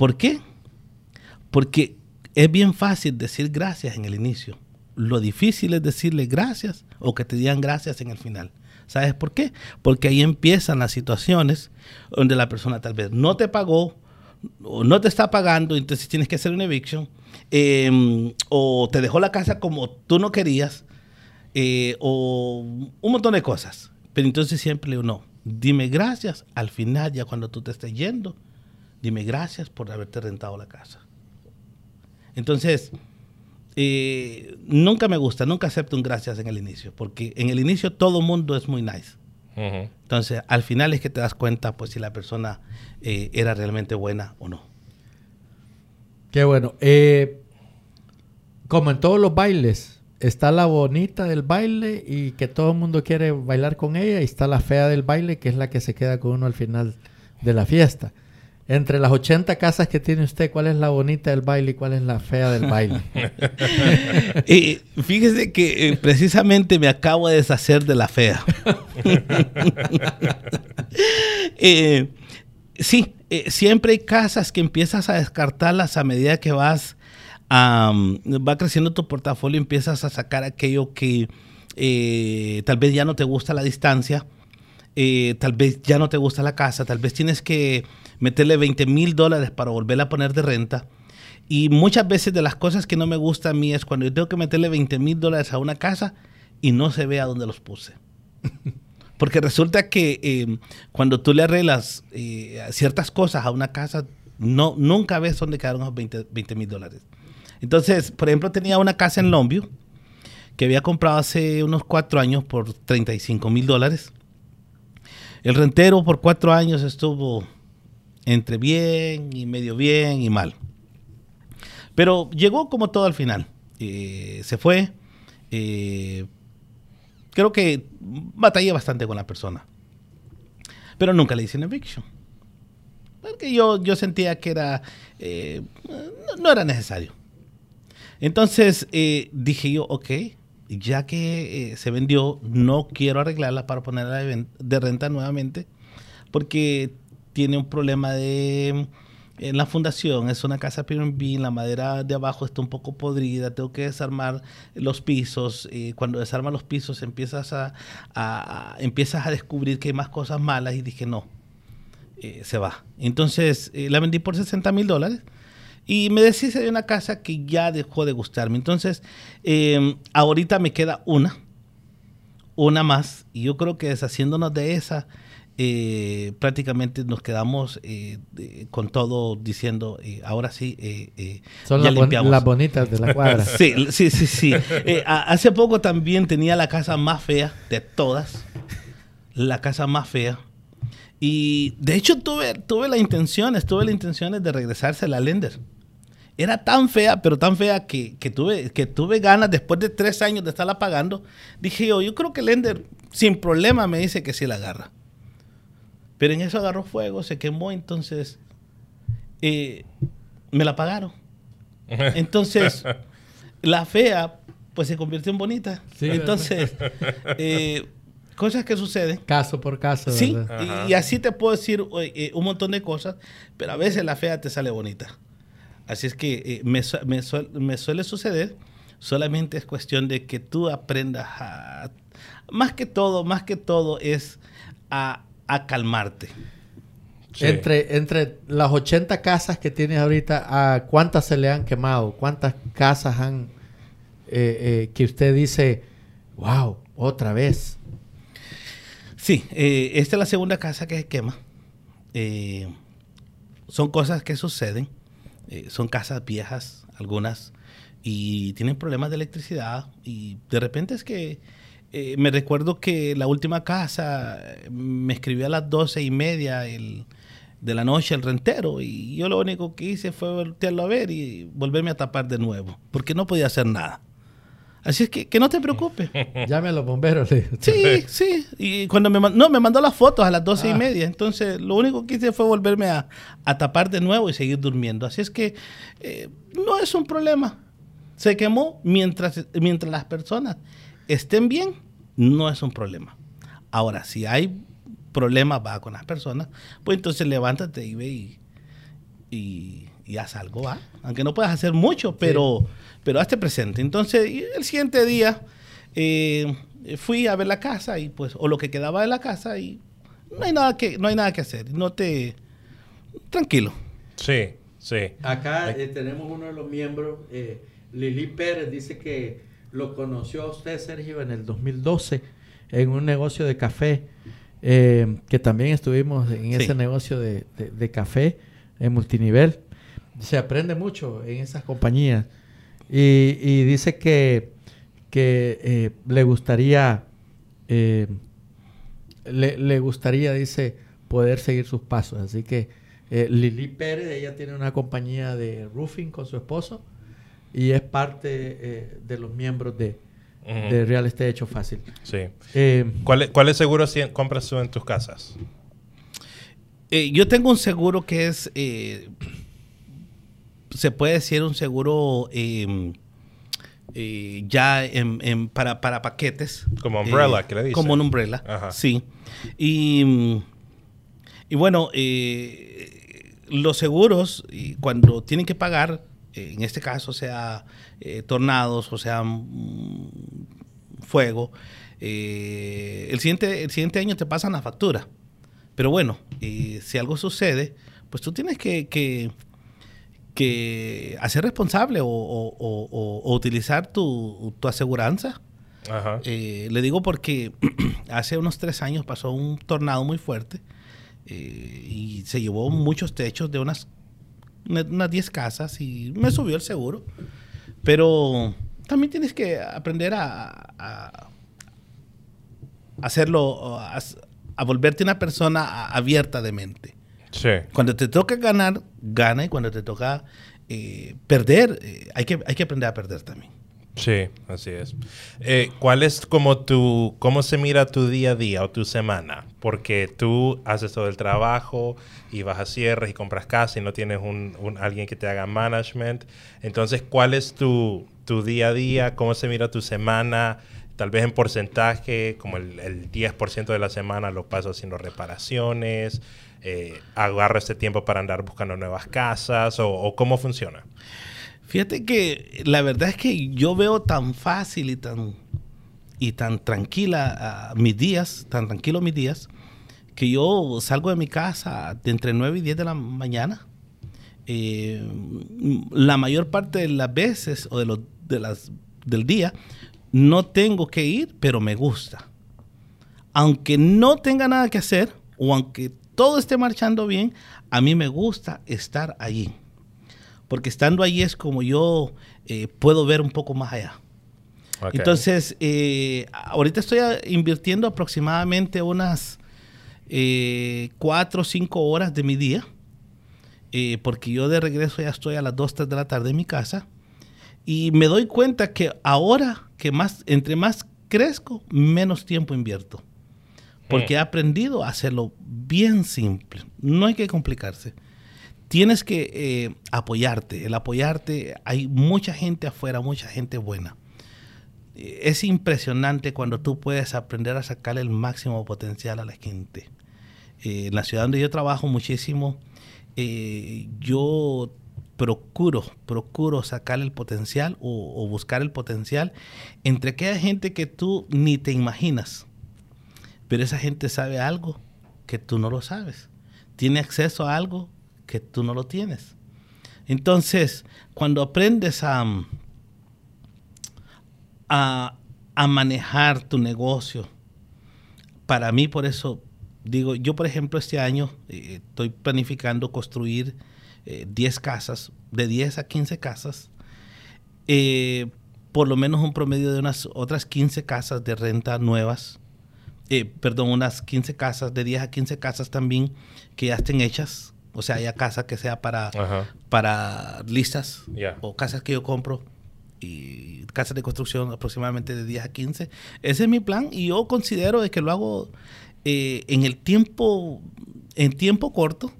¿Por qué? Porque es bien fácil decir gracias en el inicio. Lo difícil es decirle gracias o que te digan gracias en el final. ¿Sabes por qué? Porque ahí empiezan las situaciones donde la persona tal vez no te pagó o no te está pagando, entonces tienes que hacer una eviction, em, o te dejó la casa como tú no querías, eh, o un montón de cosas. Pero entonces siempre le digo, no, dime gracias al final, ya cuando tú te estés yendo, dime gracias por haberte rentado la casa. Entonces, eh, nunca me gusta, nunca acepto un gracias en el inicio, porque en el inicio todo mundo es muy nice. Entonces, al final es que te das cuenta, pues, si la persona eh, era realmente buena o no. Qué bueno. Eh, como en todos los bailes, está la bonita del baile y que todo el mundo quiere bailar con ella, y está la fea del baile, que es la que se queda con uno al final de la fiesta. Entre las 80 casas que tiene usted, ¿cuál es la bonita del baile y cuál es la fea del baile? Eh, fíjese que eh, precisamente me acabo de deshacer de la fea. Eh, sí, siempre hay casas que empiezas a descartarlas a medida que vas va creciendo tu portafolio, empiezas a sacar aquello que tal vez ya no te gusta la distancia, tal vez ya no te gusta la casa, tal vez tienes que meterle 20 mil dólares para volverla a poner de renta. Y muchas veces de las cosas que no me gusta a mí es cuando yo tengo que meterle 20 mil dólares a una casa y no se ve a dónde los puse. Porque resulta que eh, cuando tú le arreglas eh, ciertas cosas a una casa, no, nunca ves dónde quedaron los 20 mil dólares. Entonces, por ejemplo, tenía una casa en Longview que había comprado hace unos cuatro años por 35 mil dólares. El rentero por cuatro años estuvo entre bien y medio bien y mal. Pero llegó como todo al final. Eh, se fue. Eh, creo que batallé bastante con la persona. Pero nunca le hice una eviction. Porque yo, yo sentía que era. Eh, no, era necesario. Entonces dije yo, ok, ya que se vendió, no quiero arreglarla para ponerla de renta nuevamente. Porque tiene un problema de en la fundación es una casa P&B, la madera de abajo está un poco podrida, tengo que desarmar los pisos. cuando desarmas los pisos empiezas a, empiezas a descubrir que hay más cosas malas y dije no, eh, se va. Entonces eh, la vendí por 60 mil dólares y me deshice de una casa que ya dejó de gustarme. Entonces em, ahorita me queda una, una más y yo creo que deshaciéndonos de esa eh, prácticamente nos quedamos eh, con todo diciendo, eh, ahora sí, son las, bonitas de la cuadra. sí, sí, sí. sí. hace poco también tenía la casa más fea de todas, la casa más fea. Y de hecho tuve, tuve la intención, tuve la intención de regresarse a la Lender. Era tan fea, pero tan fea que, tuve, que tuve ganas, después de tres años de estarla pagando, dije yo, yo creo que Lender sin problema me dice que sí la agarra. Pero en eso agarró fuego, se quemó, entonces eh, me la pagaron. Entonces, la fea, pues se convirtió en bonita. entonces, eh, cosas que suceden. Caso por caso. Sí, y, así te puedo decir eh, un montón de cosas, pero a veces la fea te sale bonita. Así es que me, me, suele suceder, solamente es cuestión de que tú aprendas a... Más que todo, más que todo es a a calmarte. Entre, entre las 80 casas que tienes ahorita, ¿a cuántas se le han quemado? ¿Cuántas casas han eh, eh, que usted dice, wow, otra vez? Sí, eh, esta es la segunda casa que se quema. son cosas que suceden. son casas viejas, algunas, y tienen problemas de electricidad. Y de repente es que eh, me recuerdo que la última casa me escribió a las doce y media de la noche el rentero y yo lo único que hice fue voltearlo a ver y volverme a tapar de nuevo, porque no podía hacer nada. Así es que, que no te preocupes. Llame a los bomberos. Sí, sí. Y cuando me, no, me mandó las fotos a las doce y ah. media. Entonces, lo único que hice fue volverme a, tapar de nuevo y seguir durmiendo. Así es que eh, no es un problema. Se quemó mientras, mientras las personas estén bien, no es un problema. Ahora, si hay problemas va con las personas, pues entonces levántate y ve y, y haz algo, ¿va? Aunque no puedas hacer mucho, pero, pero hazte presente. Entonces, el siguiente día eh, fui a ver la casa y pues, o lo que quedaba de la casa y no hay nada que, no hay nada que hacer. No te... Tranquilo. Sí, sí. Acá eh, tenemos uno de los miembros, eh, Lili Pérez, dice que lo conoció a usted, Sergio, en el 2012 en un negocio de café, eh, que también estuvimos en Sí. ese negocio de, de- de café en multinivel. Se aprende mucho en esas compañías. Y, y dice que, que eh, le gustaría, eh, le, le gustaría, dice, poder seguir sus pasos. Así que Lili Pérez, ella tiene una compañía de roofing con su esposo y es parte eh, de los miembros de, Real Estate Hecho Fácil. Sí. Eh, ¿Cuáles cuáles seguros si- compras tú en tus casas? Eh, yo tengo un seguro que es, eh, se puede decir un seguro eh, eh, ya en- en- para, para paquetes. Como umbrella, Eh, que le dicen. Como un umbrella, Ajá. sí. Y, mm, y bueno, eh, los seguros, cuando tienen que pagar, en este caso sea eh, tornados o sea mm, fuego, eh, el, siguiente, el siguiente año te pasan la factura. Pero bueno, eh, si algo sucede, pues tú tienes que, que, que hacer responsable o, o- o- o- o utilizar tu, tu aseguranza. Ajá. Eh, le digo porque hace unos tres años pasó un tornado muy fuerte eh, y se llevó muchos techos de unas una- unas 10 casas y me subió el seguro. Pero también tienes que aprender a, a- hacerlo, a, a volverte una persona abierta de mente. Sí. Cuando te toca ganar, gana y cuando te toca eh, perder, eh, hay, que, hay que aprender a perder también. Sí, así es. Eh, ¿Cuál es como tu, cómo se mira tu día a día o tu semana? Porque tú haces todo el trabajo y vas a cierres y compras casa y no tienes un, alguien que te haga management. Entonces, ¿cuál es tu, tu día a día? ¿Cómo se mira tu semana? Tal vez en porcentaje, como el, el 10% de la semana lo paso haciendo reparaciones. eh, agarro este tiempo para andar buscando nuevas casas o, o cómo funciona. Fíjate que la verdad es que yo veo tan fácil y tan, y tan tranquila ah, mis días, tan tranquilo mis días, que yo salgo de mi casa entre 9 y 10 de la mañana. Eh, la mayor parte de las veces o de los, de las, del día no tengo que ir, pero me gusta. Aunque no tenga nada que hacer o aunque todo esté marchando bien, a mí me gusta estar allí porque estando ahí es como yo eh, puedo ver un poco más allá. Entonces, eh, ahorita estoy ah, invirtiendo aproximadamente unas eh, cuatro o cinco horas de mi día, eh, porque yo de regreso ya estoy a las 2, 3 de la tarde en mi casa, y me doy cuenta que ahora que más, entre más crezco, menos tiempo invierto. Porque Mm. he aprendido a hacerlo bien simple. No hay que complicarse tienes que eh, apoyarte. El apoyarte, hay mucha gente afuera, mucha gente buena. Eh, Es impresionante cuando tú puedes aprender a sacarle el máximo potencial a la gente. Eh, en la ciudad donde yo trabajo muchísimo, yo procuro, procuro sacar el potencial o, o buscar el potencial entre aquella gente que tú ni te imaginas. Pero esa gente sabe algo que tú no lo sabes. Tiene acceso a algo que tú no lo tienes. Entonces, cuando aprendes a, a, manejar tu negocio, para mí por eso digo, yo por ejemplo este año eh, estoy planificando construir eh, 10 casas, de 10 a 15 casas, eh, por lo menos un promedio de unas otras 15 casas de renta nuevas, eh, perdón, unas 15 casas, de 10 a 15 casas también que ya estén hechas, o sea, haya casa que sea para, Ajá. para listas o casas que yo compro y casas de construcción aproximadamente de 10 a 15. Ese es mi plan y yo considero de que lo hago eh, en el tiempo, en tiempo corto,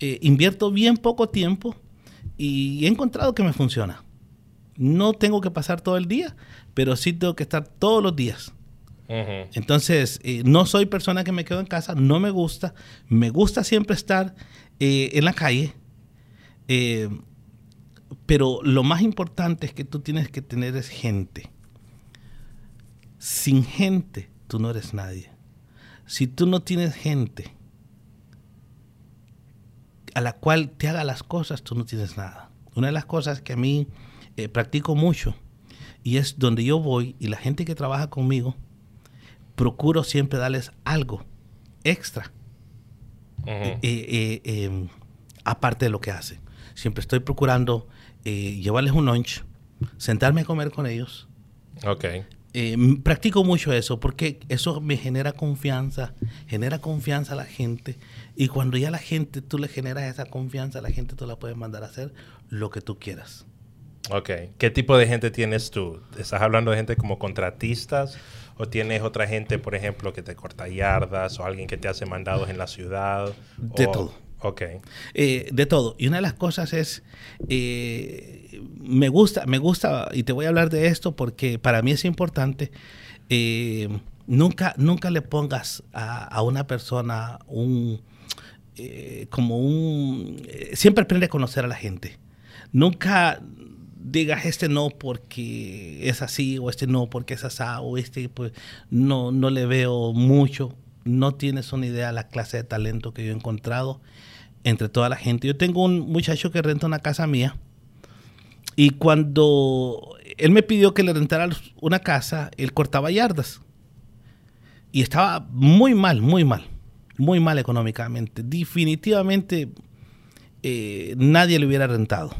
eh, invierto bien poco tiempo y he encontrado que me funciona. No tengo que pasar todo el día, pero sí tengo que estar todos los días. Entonces, eh, no soy persona que me quedo en casa, no me gusta. Me gusta siempre estar eh, en la calle. Eh, pero lo más importante es que tú tienes que tener es gente. Sin gente, tú no eres nadie. Si tú no tienes gente a la cual te haga las cosas, tú no tienes nada. Una de las cosas que a mí practico mucho y es donde yo voy y la gente que trabaja conmigo, procuro siempre darles algo extra, eh, eh, em, aparte de lo que hacen. Siempre estoy procurando llevarles un lunch, sentarme a comer con ellos. Ok. practico mucho eso porque eso me genera confianza, genera confianza a la gente y cuando ya la gente, tú le generas esa confianza, la gente tú la puedes mandar a hacer lo que tú quieras. Ok. ¿Qué tipo de gente tienes tú? ¿Estás hablando de gente como contratistas? ¿O tienes otra gente, por ejemplo, que te corta yardas? ¿O alguien que te hace mandados en la ciudad? De todo. Ok. Eh, de todo. Y una de las cosas es, eh, me gusta, me gusta, y te voy a hablar de esto porque para mí es importante, eh, nunca, nunca le pongas a, una persona un, como un, siempre aprende a conocer a la gente. Nunca, digas este no porque es así o este no porque es así o este pues no, no le veo mucho. No tienes una idea de la clase de talento que yo he encontrado entre toda la gente. Yo tengo un muchacho que renta una casa mía y cuando él me pidió que le rentara una casa, él cortaba yardas. Y estaba muy mal, muy mal, muy mal económicamente. Definitivamente eh, nadie le hubiera rentado.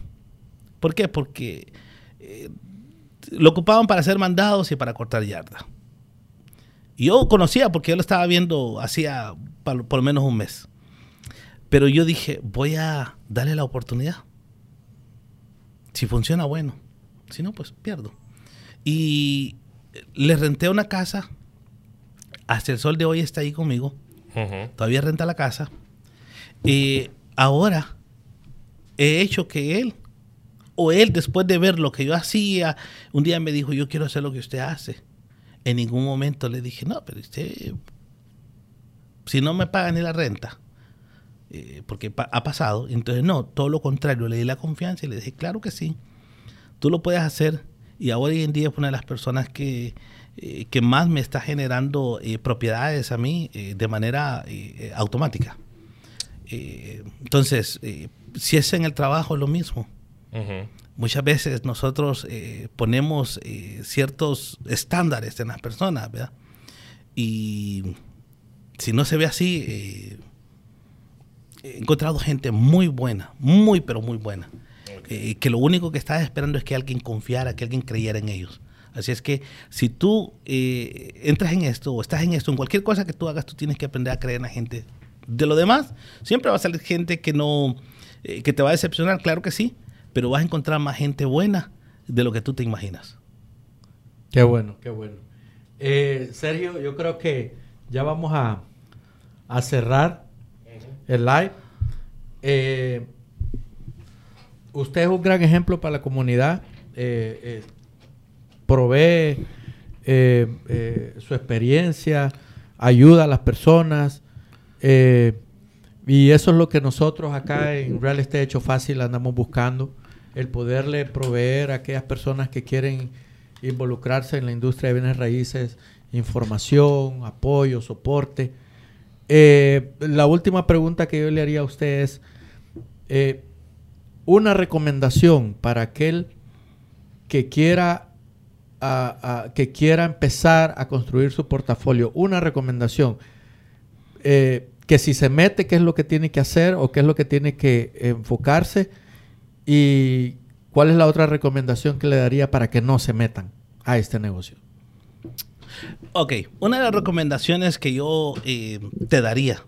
¿Por qué? Porque eh, lo ocupaban para hacer mandados y para cortar yarda. Y yo conocía porque yo lo estaba viendo hacía por, lo menos un mes. Pero yo dije, voy a darle la oportunidad. Si funciona, bueno. Si no, pues pierdo. Y le renté una casa. Hasta el sol de hoy está ahí conmigo. Todavía renta la casa. Y ahora he hecho que él o él después de ver lo que yo hacía, un día me dijo, yo quiero hacer lo que usted hace. En ningún momento le dije, no, pero usted, si no me paga ni la renta, eh, porque ha pasado, entonces no, todo lo contrario, le di la confianza y le dije, claro que sí, tú lo puedes hacer. Y ahora hoy en día es una de las personas que, eh, que más me está generando eh, propiedades a mí de manera automática. entonces, si es en el trabajo, es lo mismo. Muchas veces nosotros eh, ponemos eh, ciertos estándares en las personas, ¿verdad? Y si no se ve así, eh, he encontrado gente muy buena, muy, pero muy buena, que lo único que estaba esperando es que alguien confiara, que alguien creyera en ellos. Así es que si tú entras en esto o estás en esto, en cualquier cosa que tú hagas, tú tienes que aprender a creer en la gente. De lo demás, siempre va a salir gente que no, que te va a decepcionar, claro que sí, pero vas a encontrar más gente buena de lo que tú te imaginas. Qué bueno, qué bueno. Eh, Sergio, yo creo que ya vamos a, cerrar el live. Eh, usted es un gran ejemplo para la comunidad. Eh, provee su experiencia, ayuda a las personas. y eso es lo que nosotros acá en Real Estate Hecho Fácil andamos buscando el poderle proveer a aquellas personas que quieren involucrarse en la industria de bienes raíces información, apoyo, soporte. Eh, la última pregunta que yo le haría a usted es eh, una recomendación para aquel que quiera que quiera empezar a construir su portafolio. Una recomendación. Eh, que si se mete, ¿qué es lo que tiene que hacer o qué es lo que tiene que enfocarse? ¿Y cuál es la otra recomendación que le daría para que no se metan a este negocio? Ok, una de las recomendaciones que yo eh, te daría,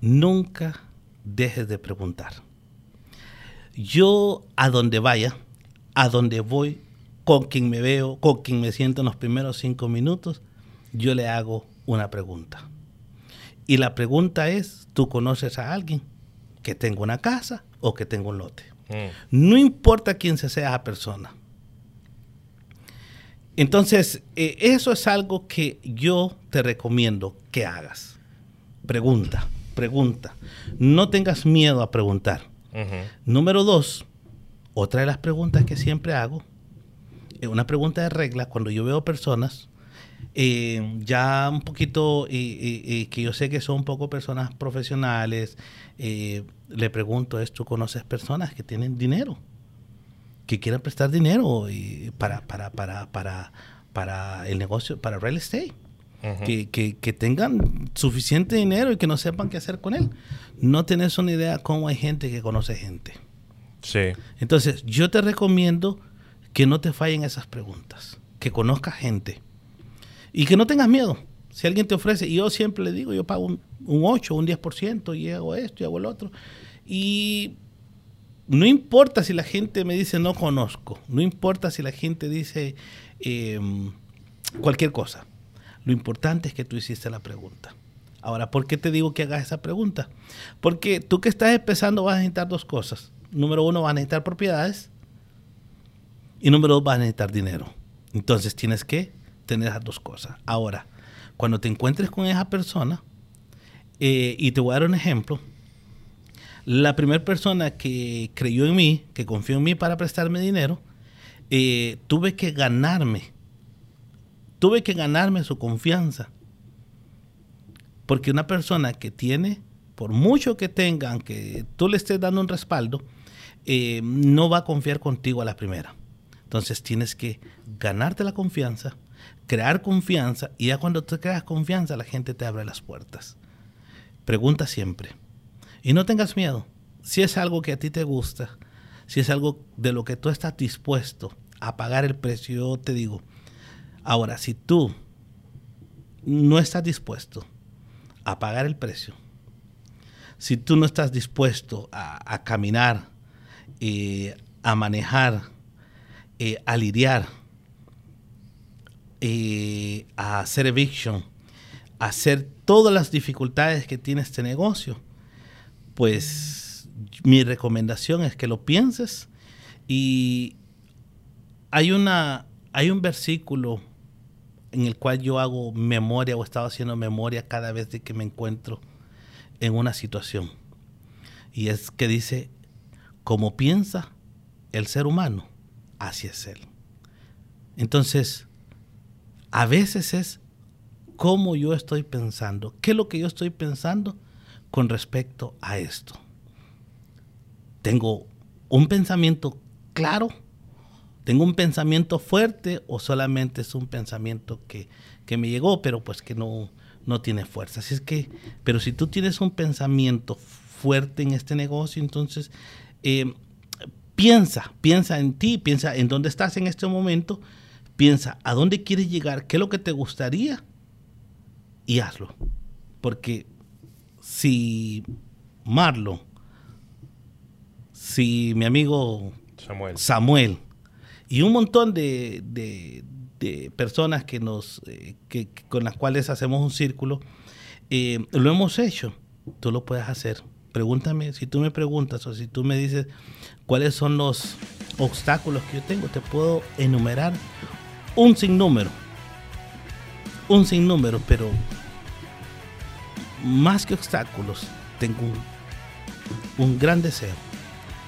nunca dejes de preguntar. Yo a donde vaya, a donde voy, con quien me veo, con quien me siento en los primeros cinco minutos, yo le hago una pregunta. Y la pregunta es, ¿tú conoces a alguien que tenga una casa o que tenga un lote. Mm. No importa quién se sea esa persona. Entonces, eh, eso es algo que yo te recomiendo que hagas. Pregunta. pregunta. No tengas miedo a preguntar. Número dos, otra de las preguntas que siempre hago, es una pregunta de regla, cuando yo veo personas, eh, ya un poquito, que yo sé que son un poco personas profesionales, eh, le pregunto es, ¿tú conoces personas que tienen dinero? Que quieran prestar dinero para, para, para, para, para el negocio, para real estate. que, que, que, tengan suficiente dinero y que no sepan qué hacer con él. No tenés una idea cómo hay gente que conoce gente. Sí. Entonces, yo te recomiendo que no te fallen esas preguntas, que conozcas gente y que no tengas miedo. Si alguien te ofrece, y yo siempre le digo, yo pago un, un 8, un 10% y hago esto y hago el otro. Y no importa si la gente me dice no conozco, no importa si la gente dice em, cualquier cosa. Lo importante es que tú hiciste la pregunta. Ahora, ¿por qué te digo que hagas esa pregunta? Porque tú que estás empezando vas a necesitar dos cosas. Número uno, vas a necesitar propiedades. Y número dos, vas a necesitar dinero. Entonces tienes que tener esas dos cosas. Ahora, cuando te encuentres con esa persona, eh, y te voy a dar un ejemplo, la primera persona que creyó en mí, que confió en mí para prestarme dinero, eh, tuve que ganarme, tuve que ganarme su confianza. Porque una persona que tiene, por mucho que tenga, aunque tú le estés dando un respaldo, eh, no va a confiar contigo a la primera. Entonces tienes que ganarte la confianza, crear confianza, y ya cuando te creas confianza, la gente te abre las puertas. Pregunta siempre y no tengas miedo. Si es algo que a ti te gusta, si es algo de lo que tú estás dispuesto a pagar el precio, yo te digo, ahora, si tú no estás dispuesto a pagar el precio, si tú no estás dispuesto a, caminar, eh, a manejar, eh, a lidiar, eh, a hacer eviction, a hacer todas las dificultades que tiene este negocio, pues mi recomendación es que lo pienses. Y hay una hay un versículo en el cual yo hago memoria o he estado haciendo memoria cada vez que me encuentro en una situación. Y es que dice como piensa el ser humano así es él entonces a veces es cómo yo estoy pensando qué es lo que yo estoy pensando con respecto a esto. ¿Tengo un pensamiento claro? ¿Tengo un pensamiento fuerte o solamente es un pensamiento que, me llegó, pero pues que no, no tiene fuerza? Así es que, pero si tú tienes un pensamiento fuerte en este negocio, entonces eh, piensa, piensa en ti, piensa en dónde estás en este momento, piensa a dónde quieres llegar, qué es lo que te gustaría y hazlo. Porque si Marlon, si mi amigo Samuel, y un montón de, personas que nos, eh, con las cuales hacemos un círculo, eh, lo hemos hecho, tú lo puedes hacer. Pregúntame, si tú me preguntas o si tú me dices cuáles son los obstáculos que yo tengo, te puedo enumerar un sinnúmero. Un sinnúmero, pero más que obstáculos, tengo un, gran deseo.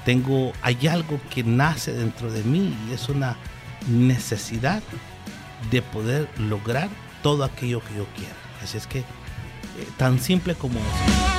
Tengo, hay algo que nace dentro de mí y es una necesidad de poder lograr todo aquello que yo quiera. Así es que, eh, tan simple como eso.